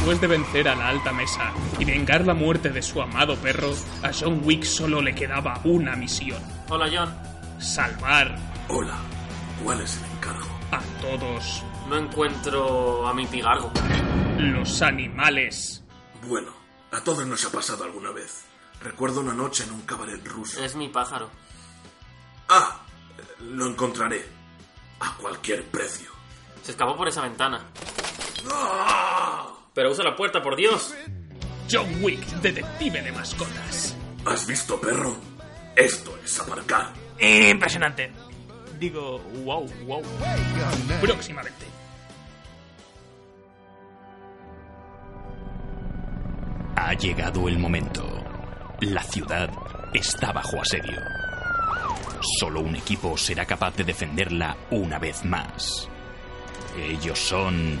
Después de vencer a la alta mesa y vengar la muerte de su amado perro, a John Wick solo le quedaba una misión. Hola, John. Salvar Hola, ¿cuál es el encargo? a todos No encuentro a mi pigargo. los animales. Bueno, a todos nos ha pasado alguna vez. Recuerdo una noche en un cabaret ruso. Es mi pájaro. Ah, lo encontraré. A cualquier precio. Se escapó por esa ventana. ¡Ah! Pero usa la puerta, por Dios. John Wick, detective de mascotas. ¿Has visto, perro? Esto es aparcar. Impresionante. Digo, wow, wow. Próximamente. Ha llegado el momento. La ciudad está bajo asedio. Solo un equipo será capaz de defenderla una vez más. Ellos son...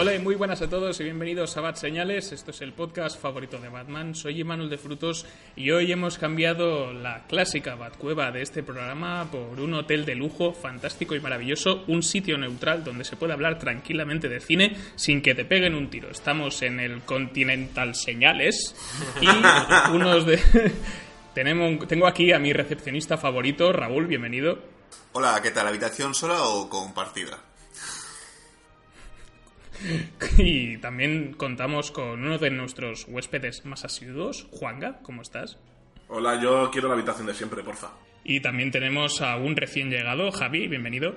Hola y muy buenas a todos y bienvenidos a Bat Señales. Esto es el podcast favorito de Batman. Soy Imanol de Frutos y hoy hemos cambiado la clásica Batcueva de este programa por un hotel de lujo fantástico y maravilloso, un sitio neutral donde se puede hablar tranquilamente de cine sin que te peguen un tiro. Estamos en el Continental Señales y unos de tenemos tengo aquí a mi recepcionista favorito, Raúl, bienvenido. Hola, ¿qué tal? ¿Habitación sola o compartida? Y también contamos con uno de nuestros huéspedes más asiduos, Juanga, ¿cómo estás? Hola, yo quiero la habitación de siempre, porfa. Y también tenemos a un recién llegado, Javi, bienvenido.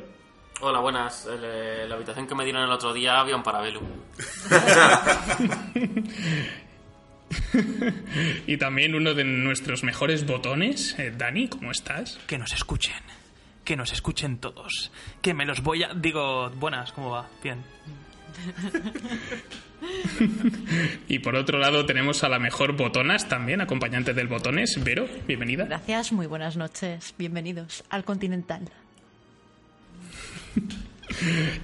Hola, buenas. El, eh, la habitación que me dieron el otro día había un parabelo. Y también uno de nuestros mejores botones, eh, Dani, ¿cómo estás? Que nos escuchen. Que nos escuchen todos. Que me los voy a... Digo, buenas, ¿cómo va? Bien. Y por otro lado tenemos a la mejor botonas también, acompañante del botones, Vero, bienvenida. Gracias, muy buenas noches. Bienvenidos al Continental.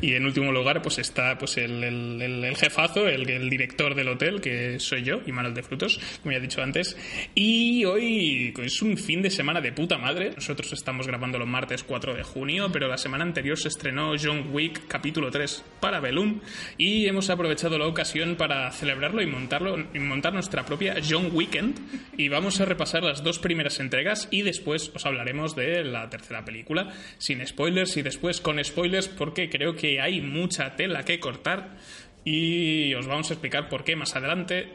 Y en último lugar, pues está pues el, jefazo, el, director del hotel, que soy yo, Imanol de Frutos, como ya he dicho antes. Y hoy es un fin de semana de puta madre. Nosotros estamos grabando los martes 4 de junio, pero la semana anterior se estrenó John Wick capítulo 3 para Belum y hemos aprovechado la ocasión para celebrarlo y montarlo y montar nuestra propia John Weekend y vamos a repasar las dos primeras entregas y después os hablaremos de la tercera película sin spoilers y después con spoilers porque creo que hay mucha tela que cortar y os vamos a explicar por qué más adelante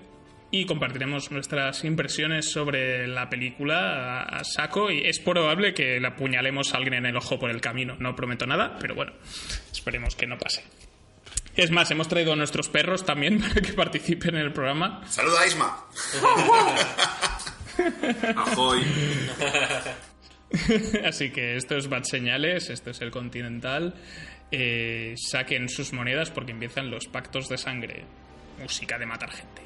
y compartiremos nuestras impresiones sobre la película a, a saco y es probable que le apuñalemos a alguien en el ojo por el camino. No prometo nada, pero bueno, esperemos que no pase. Es más, hemos traído a nuestros perros también para que participen en el programa. ¡Saluda, Isma! Ajoy. Así que esto es Bad Señales, esto es el Continental. Eh, saquen sus monedas porque empiezan los pactos de sangre. Música de matar gente.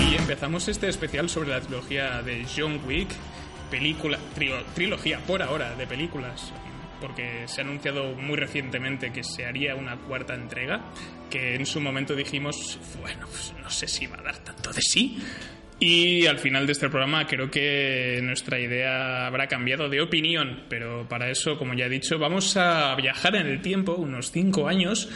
Y empezamos este especial sobre la trilogía de John Wick, película, trilogía por ahora de películas, porque se ha anunciado muy recientemente que se haría una cuarta entrega, que en su momento dijimos, bueno, pues no sé si va a dar tanto de sí. Y al final de este programa creo que nuestra idea habrá cambiado de opinión, pero para eso, como ya he dicho, vamos a viajar en el tiempo unos cinco años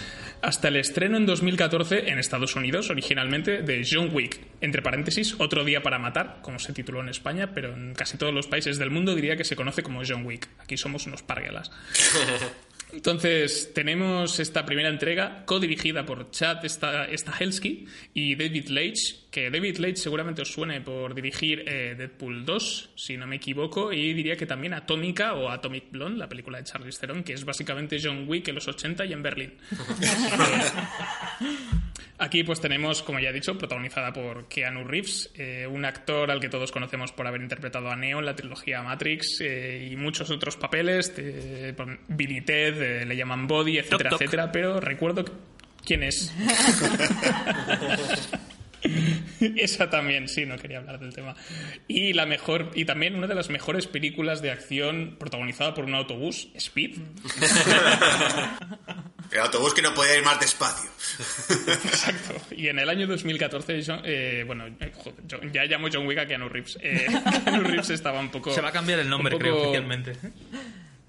hasta el estreno en 2014 en Estados Unidos, originalmente, de John Wick. Entre paréntesis, Otro día para matar, como se tituló en España, pero en casi todos los países del mundo diría que se conoce como John Wick. Aquí somos unos parguelas. Entonces, tenemos esta primera entrega codirigida por Chad Sta- Stahelski y David Leitch, que David Leitch seguramente os suene por dirigir eh, Deadpool 2, si no me equivoco, y diría que también Atómica o Atomic Blonde, la película de Charlize Theron, que es básicamente John Wick en los 80 y en Berlín. Aquí pues tenemos, como ya he dicho, protagonizada por Keanu Reeves, eh, un actor al que todos conocemos por haber interpretado a Neo en la trilogía Matrix eh, y muchos otros papeles, de, por Billy Ted, eh, le llaman Body, etcétera, Toc, toc. etcétera, pero recuerdo que- quién es. Esa también, sí, no quería hablar del tema. Y la mejor, y también una de las mejores películas de acción protagonizada por un autobús, Speed. El autobús que no podía ir más despacio. Exacto. Y en el año 2014, John- eh, bueno, eh, ya llamo John Wick a Keanu Reeves. Eh, Keanu Reeves estaba un poco. Se va a cambiar el nombre, creo, oficialmente.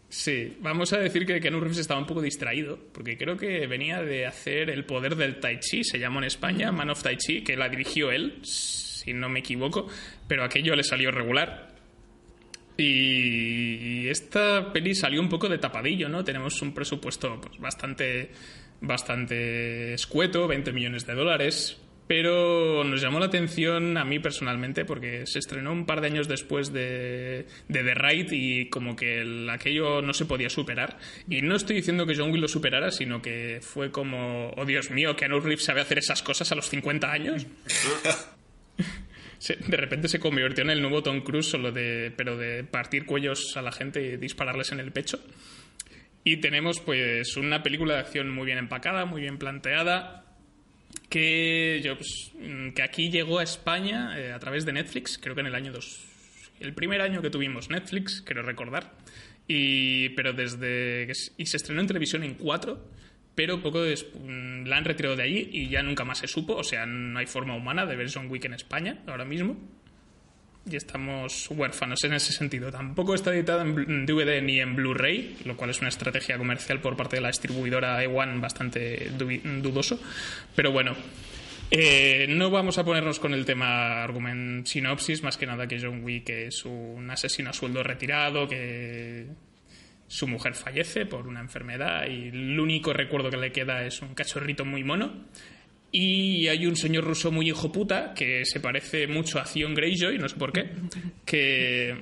Sí, vamos a decir que Keanu Reeves estaba un poco distraído, porque creo que venía de hacer El Poder del Tai Chi, se llamó en España, Man of Tai Chi, que la dirigió él, si no me equivoco, pero aquello le salió regular. Y esta peli salió un poco de tapadillo, ¿no? Tenemos un presupuesto pues, bastante, bastante escueto, 20 millones de dólares, pero nos llamó la atención a mí personalmente porque se estrenó un par de años después de, The Raid y como que el- aquello no se podía superar. Y no estoy diciendo que John Wick lo superara, sino que fue como, oh Dios mío, Keanu Reeves sabe hacer esas cosas a los 50 años. Se- de repente se convirtió en el nuevo Tom Cruise, solo de, pero de partir cuellos a la gente y dispararles en el pecho. Y tenemos pues una película de acción muy bien empacada, muy bien planteada, que yo pues, mm, que aquí llegó a España eh, a través de Netflix, creo que en el año 2, el primer año que tuvimos Netflix, quiero recordar. Y pero desde y se estrenó en televisión en 4, pero poco después la han retirado de allí y ya nunca más se supo, o sea, no hay forma humana de ver John Wick en España ahora mismo. Y estamos huérfanos en ese sentido. Tampoco está editada en DVD ni en Blu-ray, lo cual es una estrategia comercial por parte de la distribuidora E1 bastante dudoso. Pero bueno, eh, no vamos a ponernos con el tema argument sinopsis, más que nada que John Wick es un asesino a sueldo retirado, que su mujer fallece por una enfermedad y el único recuerdo que le queda es un cachorrito muy mono. Y hay un señor ruso muy hijo puta que se parece mucho a Theon Greyjoy, no sé por qué, que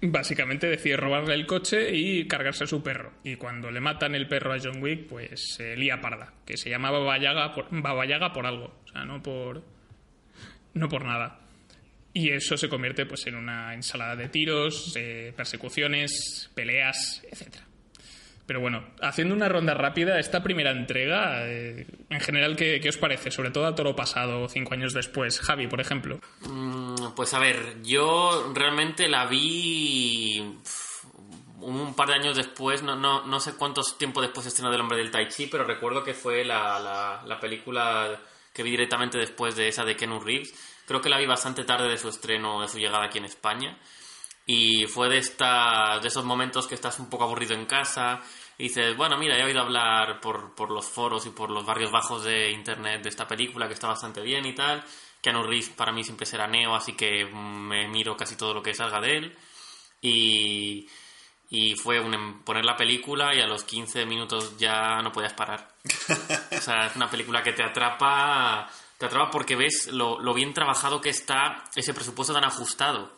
básicamente decide robarle el coche y cargarse a su perro. Y cuando le matan el perro a John Wick, pues se lía parda, que se llama Baba Yaga por, Baba Yaga por algo, o sea, no por, no por nada. Y eso se convierte pues en una ensalada de tiros, persecuciones, peleas, etcétera. Pero bueno, haciendo una ronda rápida, esta primera entrega, eh, en general, ¿qué, qué os parece? Sobre todo a toro pasado, cinco años después. Javi, por ejemplo. Mm, Pues a ver, yo realmente la vi un par de años después, no, no, no sé cuántos tiempo después estrenó del hombre del Tai Chi, pero recuerdo que fue la, la, la película que vi directamente después de esa de Keanu Reeves. Creo que la vi bastante tarde de su estreno, de su llegada aquí en España. Y fue de, esta, de esos momentos que estás un poco aburrido en casa y dices, bueno, mira, he oído hablar por, por los foros y por los barrios bajos de internet de esta película que está bastante bien y tal. Keanu Reeves para mí siempre será Neo, así que me miro casi todo lo que salga de él. Y, y fue un, poner la película y a los 15 minutos ya no podías parar. O sea, es una película que te atrapa, te atrapa porque ves lo, lo bien trabajado que está ese presupuesto tan ajustado.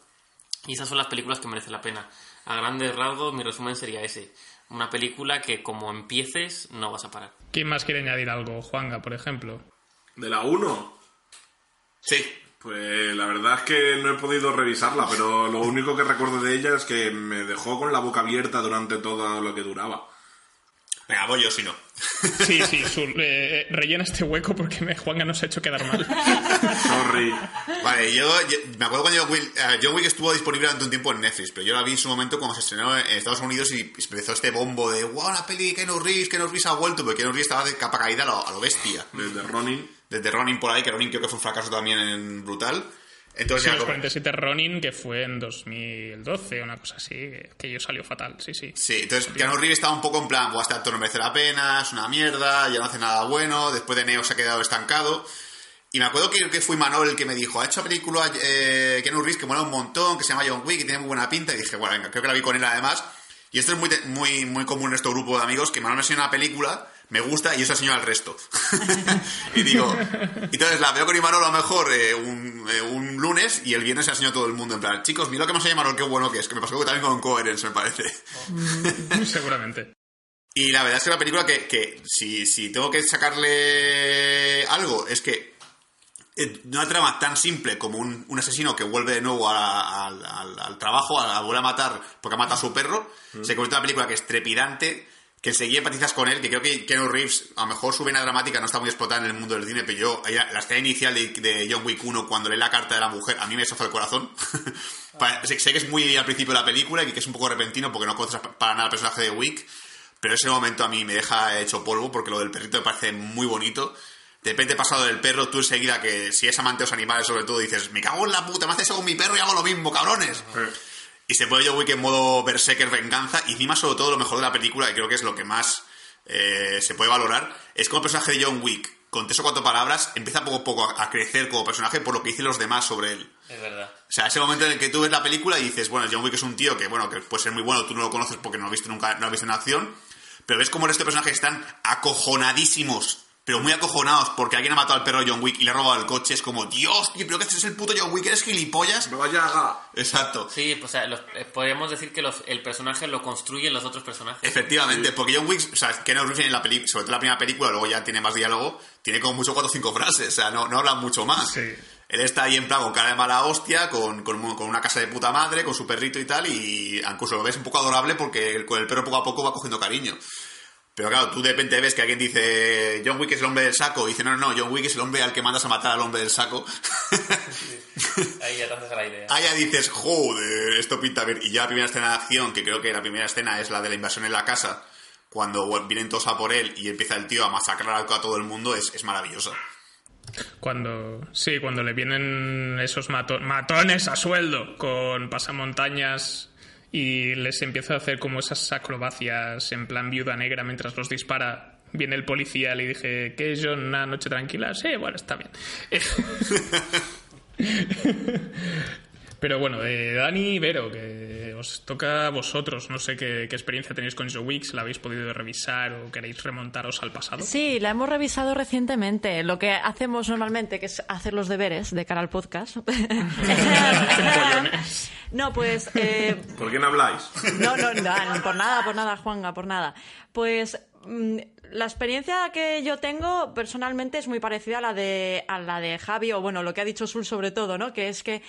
Y esas son las películas que merecen la pena. A grandes rasgos, mi resumen sería ese. Una película que como empieces, no vas a parar. ¿Quién más quiere añadir algo? Juanga, por ejemplo. ¿De la 1? Sí. Pues la verdad es que no he podido revisarla, pero lo único que recuerdo de ella es que me dejó con la boca abierta durante todo lo que duraba. Venga, voy yo si no. Sí, sí, su- eh, rellena este hueco porque me, Juanga nos ha hecho quedar mal. Sorry. Vale, yo, yo- me acuerdo cuando John Wick, eh, John Wick estuvo disponible durante un tiempo en Netflix, pero yo la vi en su momento cuando se estrenó en Estados Unidos y empezó este bombo de wow, la peli de Keanu Reeves, Keanu Reeves ha vuelto, porque Keanu Reeves estaba de capa caída a lo, a lo bestia. Desde Ronin. Desde Ronin por ahí, que Ronin creo que fue un fracaso también en brutal. Entonces Sí, ya los como- 47 Ronin, que fue en 2012, una cosa así, que, que yo salió fatal, sí, sí. Sí, entonces Keanu Reeves estaba un poco en plan, "Buah, este actor no merece la pena, es una mierda, ya no hace nada bueno, después de Neo se ha quedado estancado. Y me acuerdo que, que fue Manuel el que me dijo, ha hecho película eh, Keanu Reeves que mola un montón, que se llama John Wick y tiene muy buena pinta. Y dije, bueno, venga, creo que la vi con él además. Y esto es muy, muy, muy común en este grupo de amigos, que Manuel me enseña una película, me gusta y yo se enseño al resto. y digo, entonces la veo con Imanol a lo mejor eh, un, eh, un lunes y el viernes se enseño a todo el mundo. En plan, chicos, mira lo que me enseña Imanol, qué bueno que es. Que me pasó también con Coherence, me parece. Seguramente. Y la verdad es que la película que, que si, si tengo que sacarle algo, es que eh, una trama tan simple como un, un asesino que vuelve de nuevo a- al- al- al trabajo, a, a volver a matar porque ha matado a su perro, se convierte en una película que es trepidante, que enseguida empatizas con él, que creo que Keanu Reeves, a lo mejor su vena dramática no está muy explotada en el mundo del cine, pero yo, la escena inicial de, John Wick 1, cuando lee la carta de la mujer, a mí me sofa el corazón. Sé, que es muy al principio de la película y que es un poco repentino porque no conoces para nada al personaje de Wick, pero ese momento a mí me deja hecho polvo porque lo del perrito me parece muy bonito. De repente pasado del perro, tú enseguida que si es amante de los animales sobre todo dices, me cago en la puta, me haces eso con mi perro y hago lo mismo, cabrones. Y se pone John Wick en modo berserker venganza y encima sobre todo lo mejor de la película, y creo que es lo que más eh, se puede valorar, es como el personaje de John Wick, con tres o cuatro palabras, empieza poco a poco a, a crecer como personaje por lo que dicen los demás sobre él. Es verdad. O sea, ese momento en el que tú ves la película y dices, bueno, John Wick es un tío que, bueno, que puede ser muy bueno, tú no lo conoces porque no lo has visto nunca, no lo has visto en acción, pero ves como de personajes están acojonadísimos, pero muy acojonados porque alguien ha matado al perro John Wick y le ha robado el coche. Es como, Dios, tío, pero que este es el puto John Wick, eres gilipollas. Me vaya a... Exacto. Sí, pues, o sea, los- eh, podríamos decir que los- el personaje lo construyen los otros personajes. Efectivamente, porque John Wick, o sea, Keanu Reeves en la peli, sobre todo en la primera película, luego ya tiene más diálogo, tiene como mucho cuatro o cinco frases, o sea, no, no habla mucho más. Sí. Él está ahí en plan con cara de mala hostia, con, con, con una casa de puta madre, con su perrito y tal, y incluso lo ves un poco adorable porque el- con el perro poco a poco va cogiendo cariño. Pero claro, tú de repente ves que alguien dice John Wick es el hombre del saco, y dice no, no, no, John Wick es el hombre al que mandas a matar al hombre del saco. Ahí ya te haces la idea. Ahí ya dices, joder, esto pinta bien. Y ya la primera escena de acción, que creo que la primera escena es la de la invasión en la casa, cuando vienen todos a por él y empieza el tío a masacrar a todo el mundo, es, es maravillosa. Cuando, sí, cuando le vienen esos mato- matones a sueldo con pasamontañas y les empieza a hacer como esas acrobacias en plan viuda negra mientras los dispara. Viene el policía, le dije, ¿qué es John? ¿Una noche tranquila? Sí, bueno, está bien. Pero bueno, eh, Dani y Vero, que os toca a vosotros. No sé qué, qué experiencia tenéis con Joe Wicks, la habéis podido revisar o queréis remontaros al pasado. Sí, la hemos revisado recientemente. Lo que hacemos normalmente, que es hacer los deberes de cara al podcast. No, pues eh, ¿Por quién habláis? No, no, no, por nada, por nada, Juanga, por nada. Pues mm, la experiencia que yo tengo personalmente es muy parecida a la de a la de Javi o bueno, lo que ha dicho Sul sobre todo, ¿no? Que es que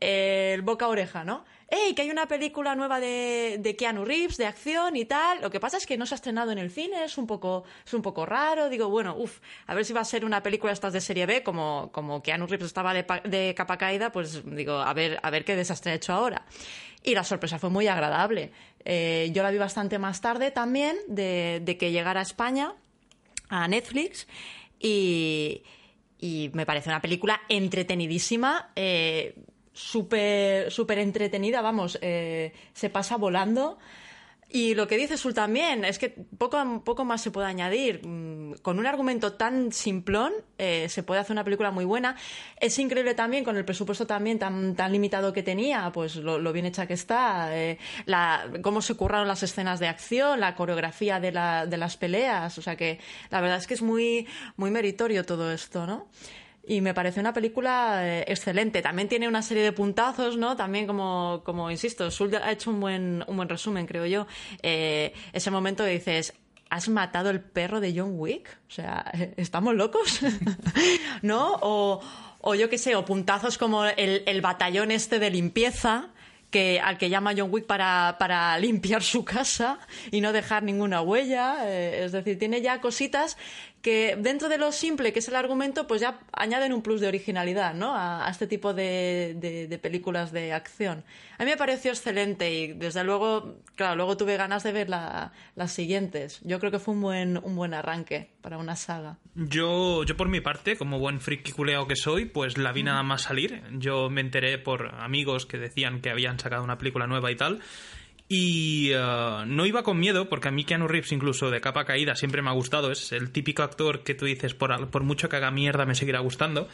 el boca a oreja, ¿no? ¡Ey! Que hay una película nueva de, de Keanu Reeves, de acción y tal. Lo que pasa es que no se ha estrenado en el cine, es un poco, es un poco raro. Digo, bueno, uff, a ver si va a ser una película estas de serie B, como, como Keanu Reeves estaba de, de capa caída, pues digo, a ver, a ver qué desastre ha hecho ahora. Y la sorpresa fue muy agradable. Eh, yo la vi bastante más tarde también de, de que llegara a España, a Netflix, y, y me parece una película entretenidísima, eh, súper súper entretenida, vamos, eh, se pasa volando. Y lo que dice Sul también es que poco, poco más se puede añadir. Mm, Con un argumento tan simplón eh, se puede hacer una película muy buena. Es increíble también con el presupuesto también tan, tan limitado que tenía, pues lo, bien hecha que está, eh, cómo se curraron las escenas de acción, la coreografía de, la- de las peleas. O sea que la verdad es que es muy, muy meritorio todo esto, ¿no? Y me parece una película eh, excelente. También tiene una serie de puntazos, ¿no? También, como, como insisto, Sul ha hecho un buen, un buen resumen, creo yo. Eh, ese momento dices, ¿has matado el perro de John Wick? O sea, ¿estamos locos? ¿No? O, o yo qué sé, o puntazos como el, el batallón este de limpieza. Que, al que llama John Wick para, para limpiar su casa y no dejar ninguna huella. eh, es decir, tiene ya cositas que dentro de lo simple que es el argumento, pues ya añaden un plus de originalidad, ¿no? A, a este tipo de, de- de películas de acción. A mí me pareció excelente y desde luego, claro, luego tuve ganas de ver la- las siguientes. Yo creo que fue un buen, un buen arranque para una saga. Yo, yo por mi parte, como buen friki culeado que soy, pues la vi nada más salir. Yo me enteré por amigos que decían que habían sacado una película nueva y tal. Y eh, no iba con miedo, porque a mí Keanu Reeves, incluso de capa caída, siempre me ha gustado. Es el típico actor que tú dices, por, por mucho que haga mierda, me seguirá gustando.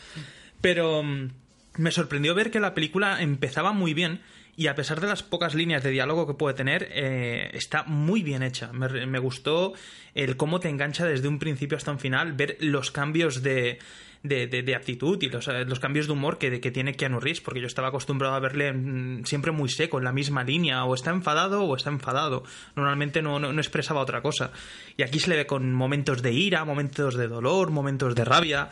Pero mm, me sorprendió ver que la película empezaba muy bien y a pesar de las pocas líneas de diálogo que puede tener, eh, está muy bien hecha. Me gustó el cómo te engancha desde un principio hasta un final, ver los cambios de, de, de- actitud y los, eh, los cambios de humor que, que tiene Keanu Reeves, porque yo estaba acostumbrado a verle mm, siempre muy seco, en la misma línea, o está enfadado o está enfadado. Normalmente no, no, no expresaba otra cosa. Y aquí se le ve con momentos de ira, momentos de dolor, momentos de rabia,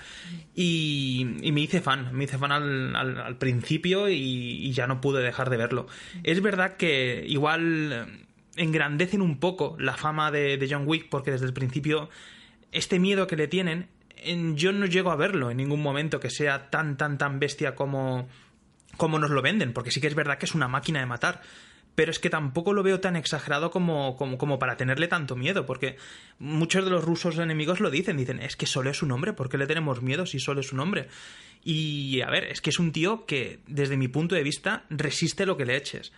y, y me hice fan, me hice fan al, al- al principio y, y ya no pude dejar de verlo. Es verdad que igual eh, engrandecen un poco la fama de, de John Wick, porque desde el principio este miedo que le tienen, yo no llego a verlo en ningún momento que sea tan, tan, tan bestia como, como nos lo venden, porque sí que es verdad que es una máquina de matar. Pero es que tampoco lo veo tan exagerado como, como, como para tenerle tanto miedo, porque muchos de los rusos enemigos lo dicen, dicen, es que solo es un hombre, ¿por qué le tenemos miedo si solo es un hombre? Y a ver, es que es un tío que, desde mi punto de vista, resiste lo que le eches.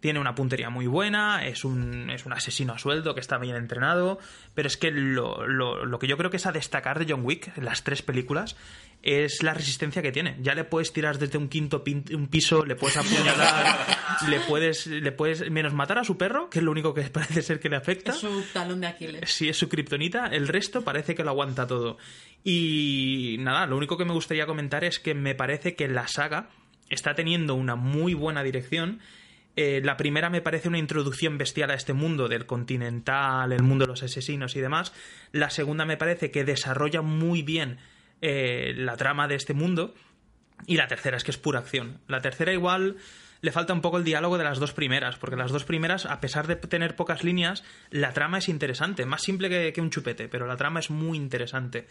Tiene una puntería muy buena, es un, es un asesino a sueldo que está bien entrenado, pero es que lo, lo- lo que yo creo que es a destacar de John Wick, en las tres películas, es la resistencia que tiene. Ya le puedes tirar desde un quinto pin- un piso, le puedes apuñalar, le puedes, le puedes menos matar a su perro, que es lo único que parece ser que le afecta. Es su talón de Aquiles. Sí, es su kriptonita, el resto parece que lo aguanta todo. Y nada, lo único que me gustaría comentar es que me parece que la saga está teniendo una muy buena dirección. Eh, la primera me parece una introducción bestial a este mundo del continental, el mundo de los asesinos y demás. La segunda me parece que desarrolla muy bien eh, la trama de este mundo. Y la tercera es que es pura acción. La tercera igual le falta un poco el diálogo de las dos primeras, porque las dos primeras, a pesar de tener pocas líneas, la trama es interesante, más simple que, que un chupete, pero la trama es muy interesante.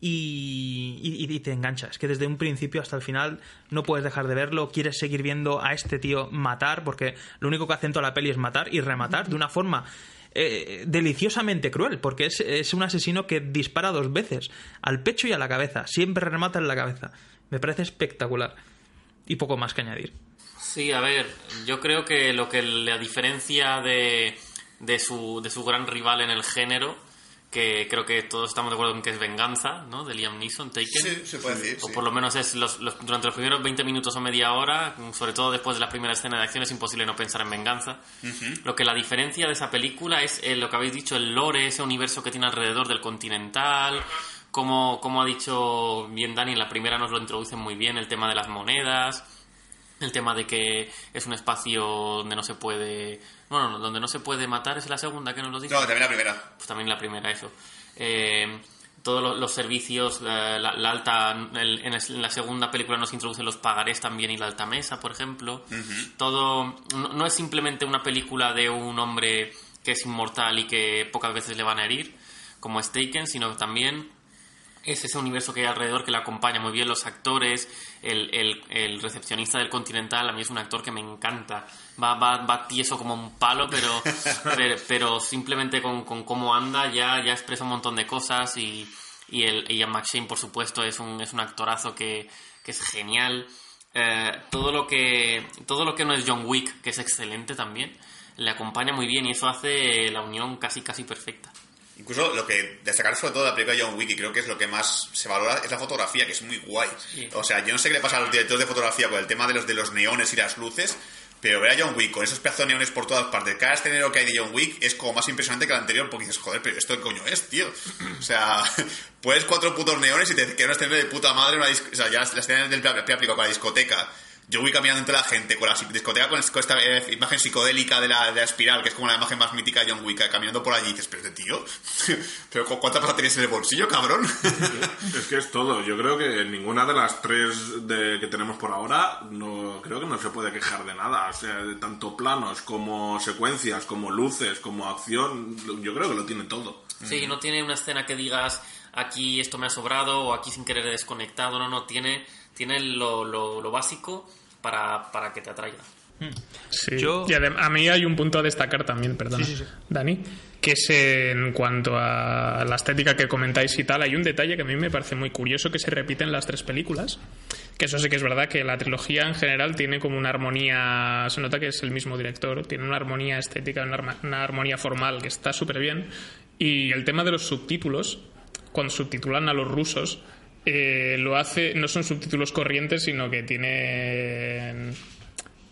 Y, y- y te engancha. Es que desde un principio hasta el final no puedes dejar de verlo, quieres seguir viendo a este tío matar, porque lo único que hace en toda la peli es matar y rematar de una forma eh, deliciosamente cruel, porque es, es un asesino que dispara dos veces, al pecho y a la cabeza, siempre remata en la cabeza. Me parece espectacular. Y poco más que añadir. Sí, a ver, yo creo que lo que la diferencia de, de, su, de su gran rival en el género, que creo que todos estamos de acuerdo en que es Venganza, ¿no? De Liam Neeson, Taken. Sí, se puede decir. O sí. por lo menos es los, los- durante los primeros 20 minutos o media hora, sobre todo después de la primera escena de acción, es imposible no pensar en venganza. Lo que la diferencia de esa película es eh, lo que habéis dicho, el lore, ese universo que tiene alrededor del continental. Como, como ha dicho bien Dani, en la primera nos lo introducen muy bien, el tema de las monedas, el tema de que es un espacio donde no se puede. Bueno, no, donde no se puede matar, es la segunda que nos lo dice No, también la primera. pues también la primera eso. Eh, todos los, los servicios, la, la- la alta, el- en, la segunda película nos introducen los pagarés también y la alta mesa, por ejemplo. Todo, no, no es simplemente una película de un hombre que es inmortal y que pocas veces le van a herir, como es Taken, sino que también es ese universo que hay alrededor que le acompaña muy bien los actores, el, el- el recepcionista del Continental, a mí es un actor que me encanta. Va, va, va tieso como un palo, pero, pero, pero simplemente con, con cómo anda ya, ya expresa un montón de cosas y, y, el, y Ian McShane, por supuesto, es un, es un actorazo que, que es genial. Eh, todo, lo que, todo lo que no es John Wick, que es excelente también, le acompaña muy bien y eso hace la unión casi, casi perfecta. Incluso lo que destacar sobre todo de la película de John Wick, y creo que es lo que más se valora, es la fotografía, que es muy guay. O sea, yo no sé qué le pasa a los directores de fotografía con el tema de los, de los neones y las luces, pero ver a John Wick con esos pedazos de neones por todas partes, cada escenario que hay de John Wick es como más impresionante que el anterior, porque dices, joder, pero esto qué coño es, tío. O sea, puedes cuatro putos neones y te queda una escena de puta madre, una o sea, ya las escenas del plástico con la discoteca. John Wick caminando entre la gente, con la discoteca con, esta eh, imagen psicodélica de la, de la espiral, que es como la imagen más mítica de John Wick, eh, caminando por allí, y dices, pero este tío, pero ¿cu- ¿cuántas plata tienes en el bolsillo, cabrón? Es que es todo. Yo creo que ninguna de las tres de, que tenemos por ahora no creo que no se puede quejar de nada. O sea, de tanto planos como secuencias, como luces, como acción, yo creo que lo tiene todo. Sí, no tiene una escena que digas aquí esto me ha sobrado o aquí sin querer he desconectado, no, no, tiene, tiene lo, lo, lo básico para, para que te atraiga. Sí. Yo- Y a mí hay un punto a destacar también, perdona, Sí, sí, sí. Dani, que es en cuanto a la estética que comentáis y tal, hay un detalle que a mí me parece muy curioso que se repite en las tres películas, que eso sí que es verdad que la trilogía en general tiene como una armonía, se nota que es el mismo director, tiene una armonía estética, una, arma- una armonía formal que está súper bien, y el tema de los subtítulos, cuando subtitulan a los rusos, eh, lo hace, no son subtítulos corrientes, sino que tienen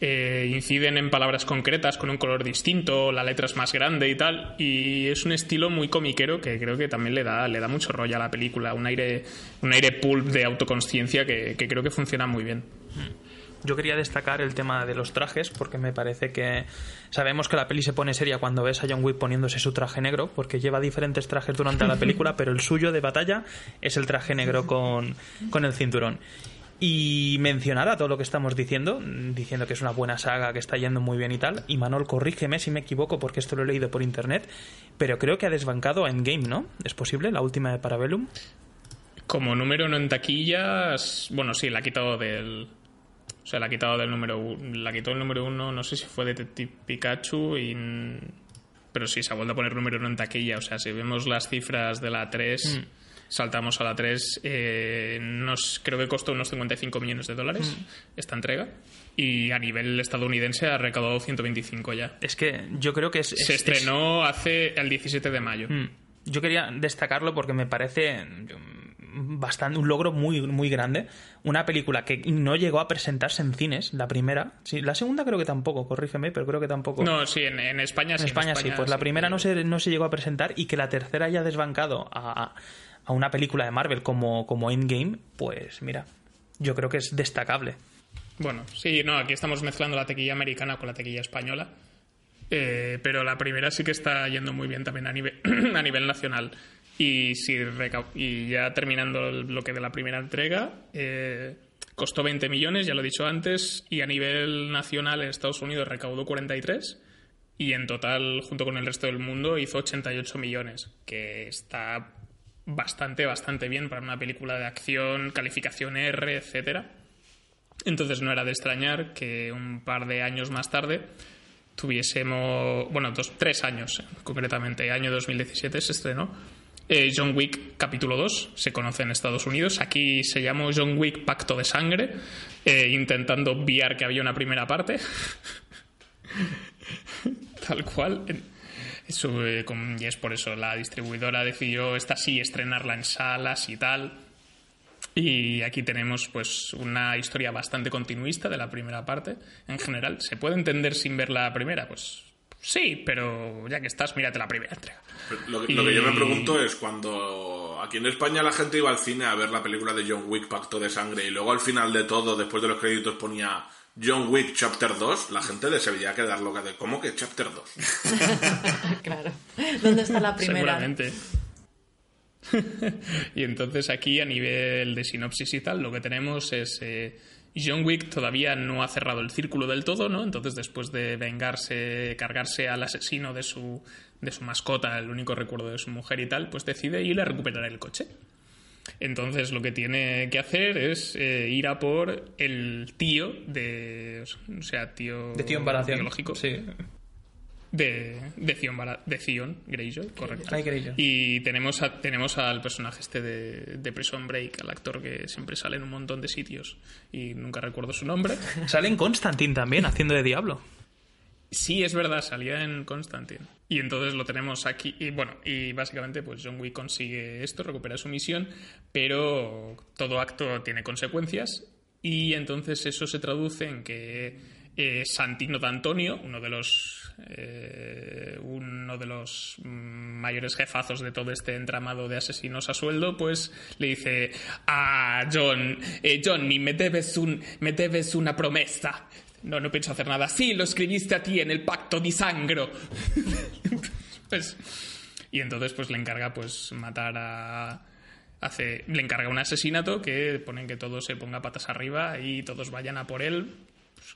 eh, inciden en palabras concretas con un color distinto, la letra es más grande y tal, y es un estilo muy comiquero que creo que también le da, le da mucho rollo a la película, un aire, un aire pulp de autoconsciencia que, que creo que funciona muy bien. Yo quería destacar el tema de los trajes porque me parece que sabemos que la peli se pone seria cuando ves a John Wick poniéndose su traje negro porque lleva diferentes trajes durante la película, pero el suyo de batalla es el traje negro con, con el cinturón. Y mencionar a todo lo que estamos diciendo, diciendo que es una buena saga, que está yendo muy bien y tal. Y Manol, corrígeme si me equivoco porque esto lo he leído por internet, pero creo que ha desbancado a Endgame, ¿no? ¿Es posible? La última de Parabellum. Como número uno en taquillas, bueno, sí, la ha quitado del. O sea, la ha quitado del número uno. La quitó el número uno, no sé si fue Detective Pikachu, y, pero sí, se ha vuelto a poner número uno en taquilla. O sea, si vemos las cifras de la 3, Mm. saltamos a la 3, eh, nos, creo que costó unos 55 millones de dólares Mm. esta entrega. Y a nivel estadounidense ha recaudado 125 ya. Es que yo creo que es... Se es- es- estrenó hace el 17 de mayo. Mm. Yo quería destacarlo porque me parece bastante un logro muy muy grande una película que no llegó a presentarse en cines la primera sí la segunda creo que tampoco corrígeme pero creo que tampoco No, sí, en, en España en sí. España, sí pues la sí. primera no se no se llegó a presentar y que la tercera haya desbancado a, a una película de Marvel como como Endgame pues mira yo creo que es destacable Bueno, sí, no, aquí estamos mezclando la tequilla americana con la tequilla española. Eh, pero la primera sí que está yendo muy bien también a nivel, a nivel nacional. Y, si y ya terminando el bloque de la primera entrega, eh, costó 20 millones, ya lo he dicho antes, y a nivel nacional en Estados Unidos recaudó 43 y en total, junto con el resto del mundo, hizo 88 millones, que está bastante, bastante bien para una película de acción, calificación R, etcétera. Entonces no era de extrañar que un par de años más tarde tuviésemos, bueno, dos, tres años eh, concretamente, año 2017 se estrenó eh, John Wick capítulo 2, se conoce en Estados Unidos, aquí se llamó John Wick Pacto de Sangre, eh, intentando obviar que había una primera parte, tal cual. Eso, eh, y es por eso la distribuidora decidió esta sí estrenarla en salas y tal. Y aquí tenemos pues una historia bastante continuista de la primera parte. En general, ¿se puede entender sin ver la primera? Pues sí, pero ya que estás, mírate la primera entrega. Lo, que- lo que yo me pregunto es cuando aquí en España la gente iba al cine a ver la película de John Wick Pacto de Sangre y luego al final de todo, después de los créditos ponía John Wick Chapter 2, la gente le se veía quedar loca de ¿cómo que Chapter 2? Claro. ¿Dónde está la primera? Seguramente. y entonces aquí a nivel de sinopsis y tal, lo que tenemos es eh, John Wick todavía no ha cerrado el círculo del todo, ¿no? Entonces después de vengarse, cargarse al asesino de su, de su mascota, el único recuerdo de su mujer y tal, pues decide ir a recuperar el coche. Entonces lo que tiene que hacer es eh, ir a por el tío de... O sea, tío... de tío biológico sí de, de Theon, de Theon Greyjoy, correcto. Greyjoy. Y tenemos, a- tenemos al personaje este de, de Prison Break, al actor que siempre sale en un montón de sitios y nunca recuerdo su nombre. sale en Constantine también haciendo de diablo Sí, es verdad, salía en Constantine. Y entonces lo tenemos aquí. Y bueno, y básicamente, pues John Wick consigue esto, recupera su misión, pero todo acto tiene consecuencias. Y entonces eso se traduce en que eh, Santino D'Antonio, uno de los. Eh, uno de los mayores jefazos de todo este entramado de asesinos a sueldo, pues le dice a John, eh, Johnny, me debes un, me debes una promesa. No, no pienso hacer nada. Sí, lo escribiste a ti en el pacto de sangro. pues, y entonces pues le encarga pues matar a... Hace, le encarga un asesinato que ponen que todo se ponga patas arriba y todos vayan a por él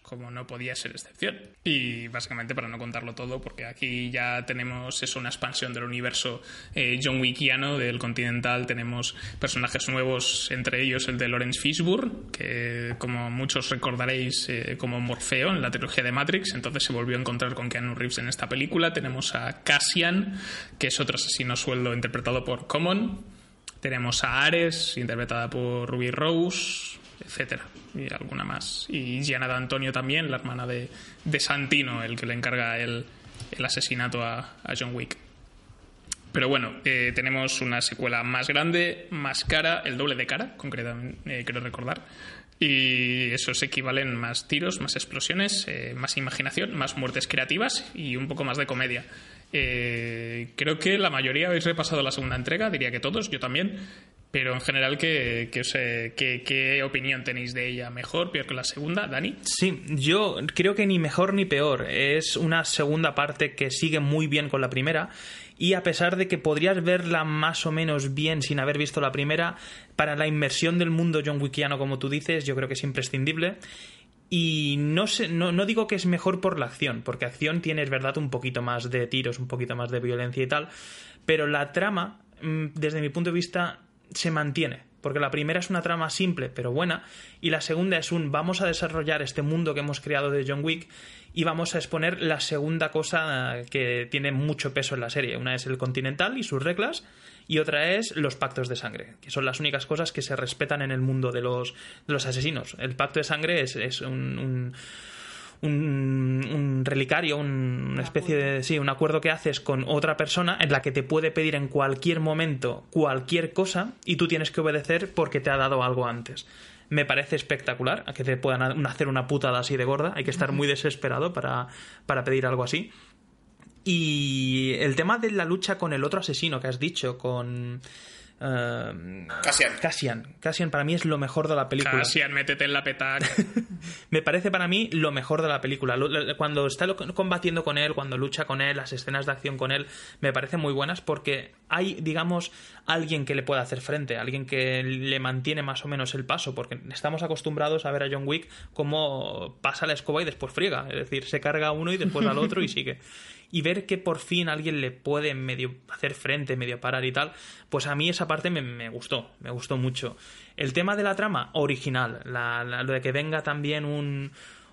como no podía ser excepción. Y básicamente para no contarlo todo, porque aquí ya tenemos eso, una expansión del universo eh, John Wickiano, del Continental, tenemos personajes nuevos, entre ellos el de Lawrence Fishburne, que como muchos recordaréis eh, como Morfeo en la trilogía de Matrix, entonces se volvió a encontrar con Keanu Reeves en esta película. Tenemos a Cassian, que es otro asesino sueldo interpretado por Common. Tenemos a Ares, interpretada por Ruby Rose, etcétera, y alguna más. Y Gianna D'Antonio también, la hermana de, de Santino, el que le encarga el, el asesinato a, John Wick. Pero bueno, eh, tenemos una secuela más grande, más cara, el doble de cara, concretamente, eh, quiero recordar. Y esos equivalen más tiros, más explosiones, eh, más imaginación, más muertes creativas y un poco más de comedia. Eh, creo que la mayoría habéis repasado la segunda entrega, diría que todos, yo también. Pero en general, ¿qué, qué, eh, qué- qué opinión tenéis de ella? ¿Mejor, peor que la segunda? ¿Dani? Sí, yo creo que ni mejor ni peor. Es una segunda parte que sigue muy bien con la primera. Y a pesar de que podrías verla más o menos bien sin haber visto la primera, para la inmersión del mundo John Wickiano, como tú dices, yo creo que es imprescindible. Y no, sé, no, no digo que es mejor por la acción, porque acción tiene, es verdad, un poquito más de tiros, un poquito más de violencia y tal. Pero la trama, mm, desde mi punto de vista, se mantiene. Porque la primera es una trama simple pero buena, y la segunda es un vamos a desarrollar este mundo que hemos creado de John Wick y vamos a exponer la segunda cosa que tiene mucho peso en la serie. Una es el Continental y sus reglas, y otra es los pactos de sangre, que son las únicas cosas que se respetan en el mundo de los, los asesinos. El pacto de sangre es, un, un, un relicario, un- una especie de sí, un acuerdo que haces con otra persona en la que te puede pedir en cualquier momento cualquier cosa y tú tienes que obedecer porque te ha dado algo antes. Me parece espectacular que te puedan ha- hacer una putada así de gorda. Hay que estar muy desesperado para, para pedir algo así. Y el tema de la lucha con el otro asesino que has dicho, con. Eh, Cassian. Cassian. Cassian para mí es lo mejor de la película. Cassian, métete en la petaca. Me parece para mí lo mejor de la película. Cuando está combatiendo con él, cuando lucha con él, las escenas de acción con él, me parecen muy buenas porque hay, digamos, alguien que le pueda hacer frente, alguien que le mantiene más o menos el paso, porque estamos acostumbrados a ver a John Wick como pasa la escoba y después friega. Es decir, se carga a uno y después al otro y sigue. Y ver que por fin alguien le puede medio hacer frente, medio parar y tal, pues a mí esa parte me, me gustó, me gustó mucho. El tema de la trama, original. La- la- lo de que venga también un,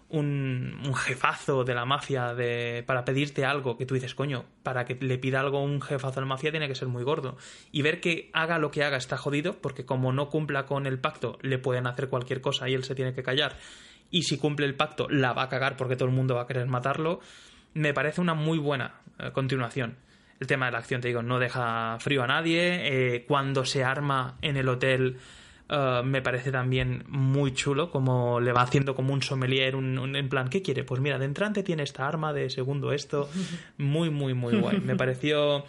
un, un jefazo de la mafia de, para pedirte algo que tú dices, coño, para que le pida algo un jefazo de la mafia tiene que ser muy gordo. Y ver que haga lo que haga está jodido, porque como no cumpla con el pacto, le pueden hacer cualquier cosa y él se tiene que callar. Y si cumple el pacto, la va a cagar porque todo el mundo va a querer matarlo. Me parece una muy buena eh, continuación. El tema de la acción, te digo, no deja frío a nadie. Eh, cuando se arma en el hotel, eh, me parece también muy chulo, como le va haciendo como un sommelier, un, un- en plan, ¿qué quiere? Pues mira, de entrante tiene esta arma, de segundo esto. Muy, muy, muy guay. Me pareció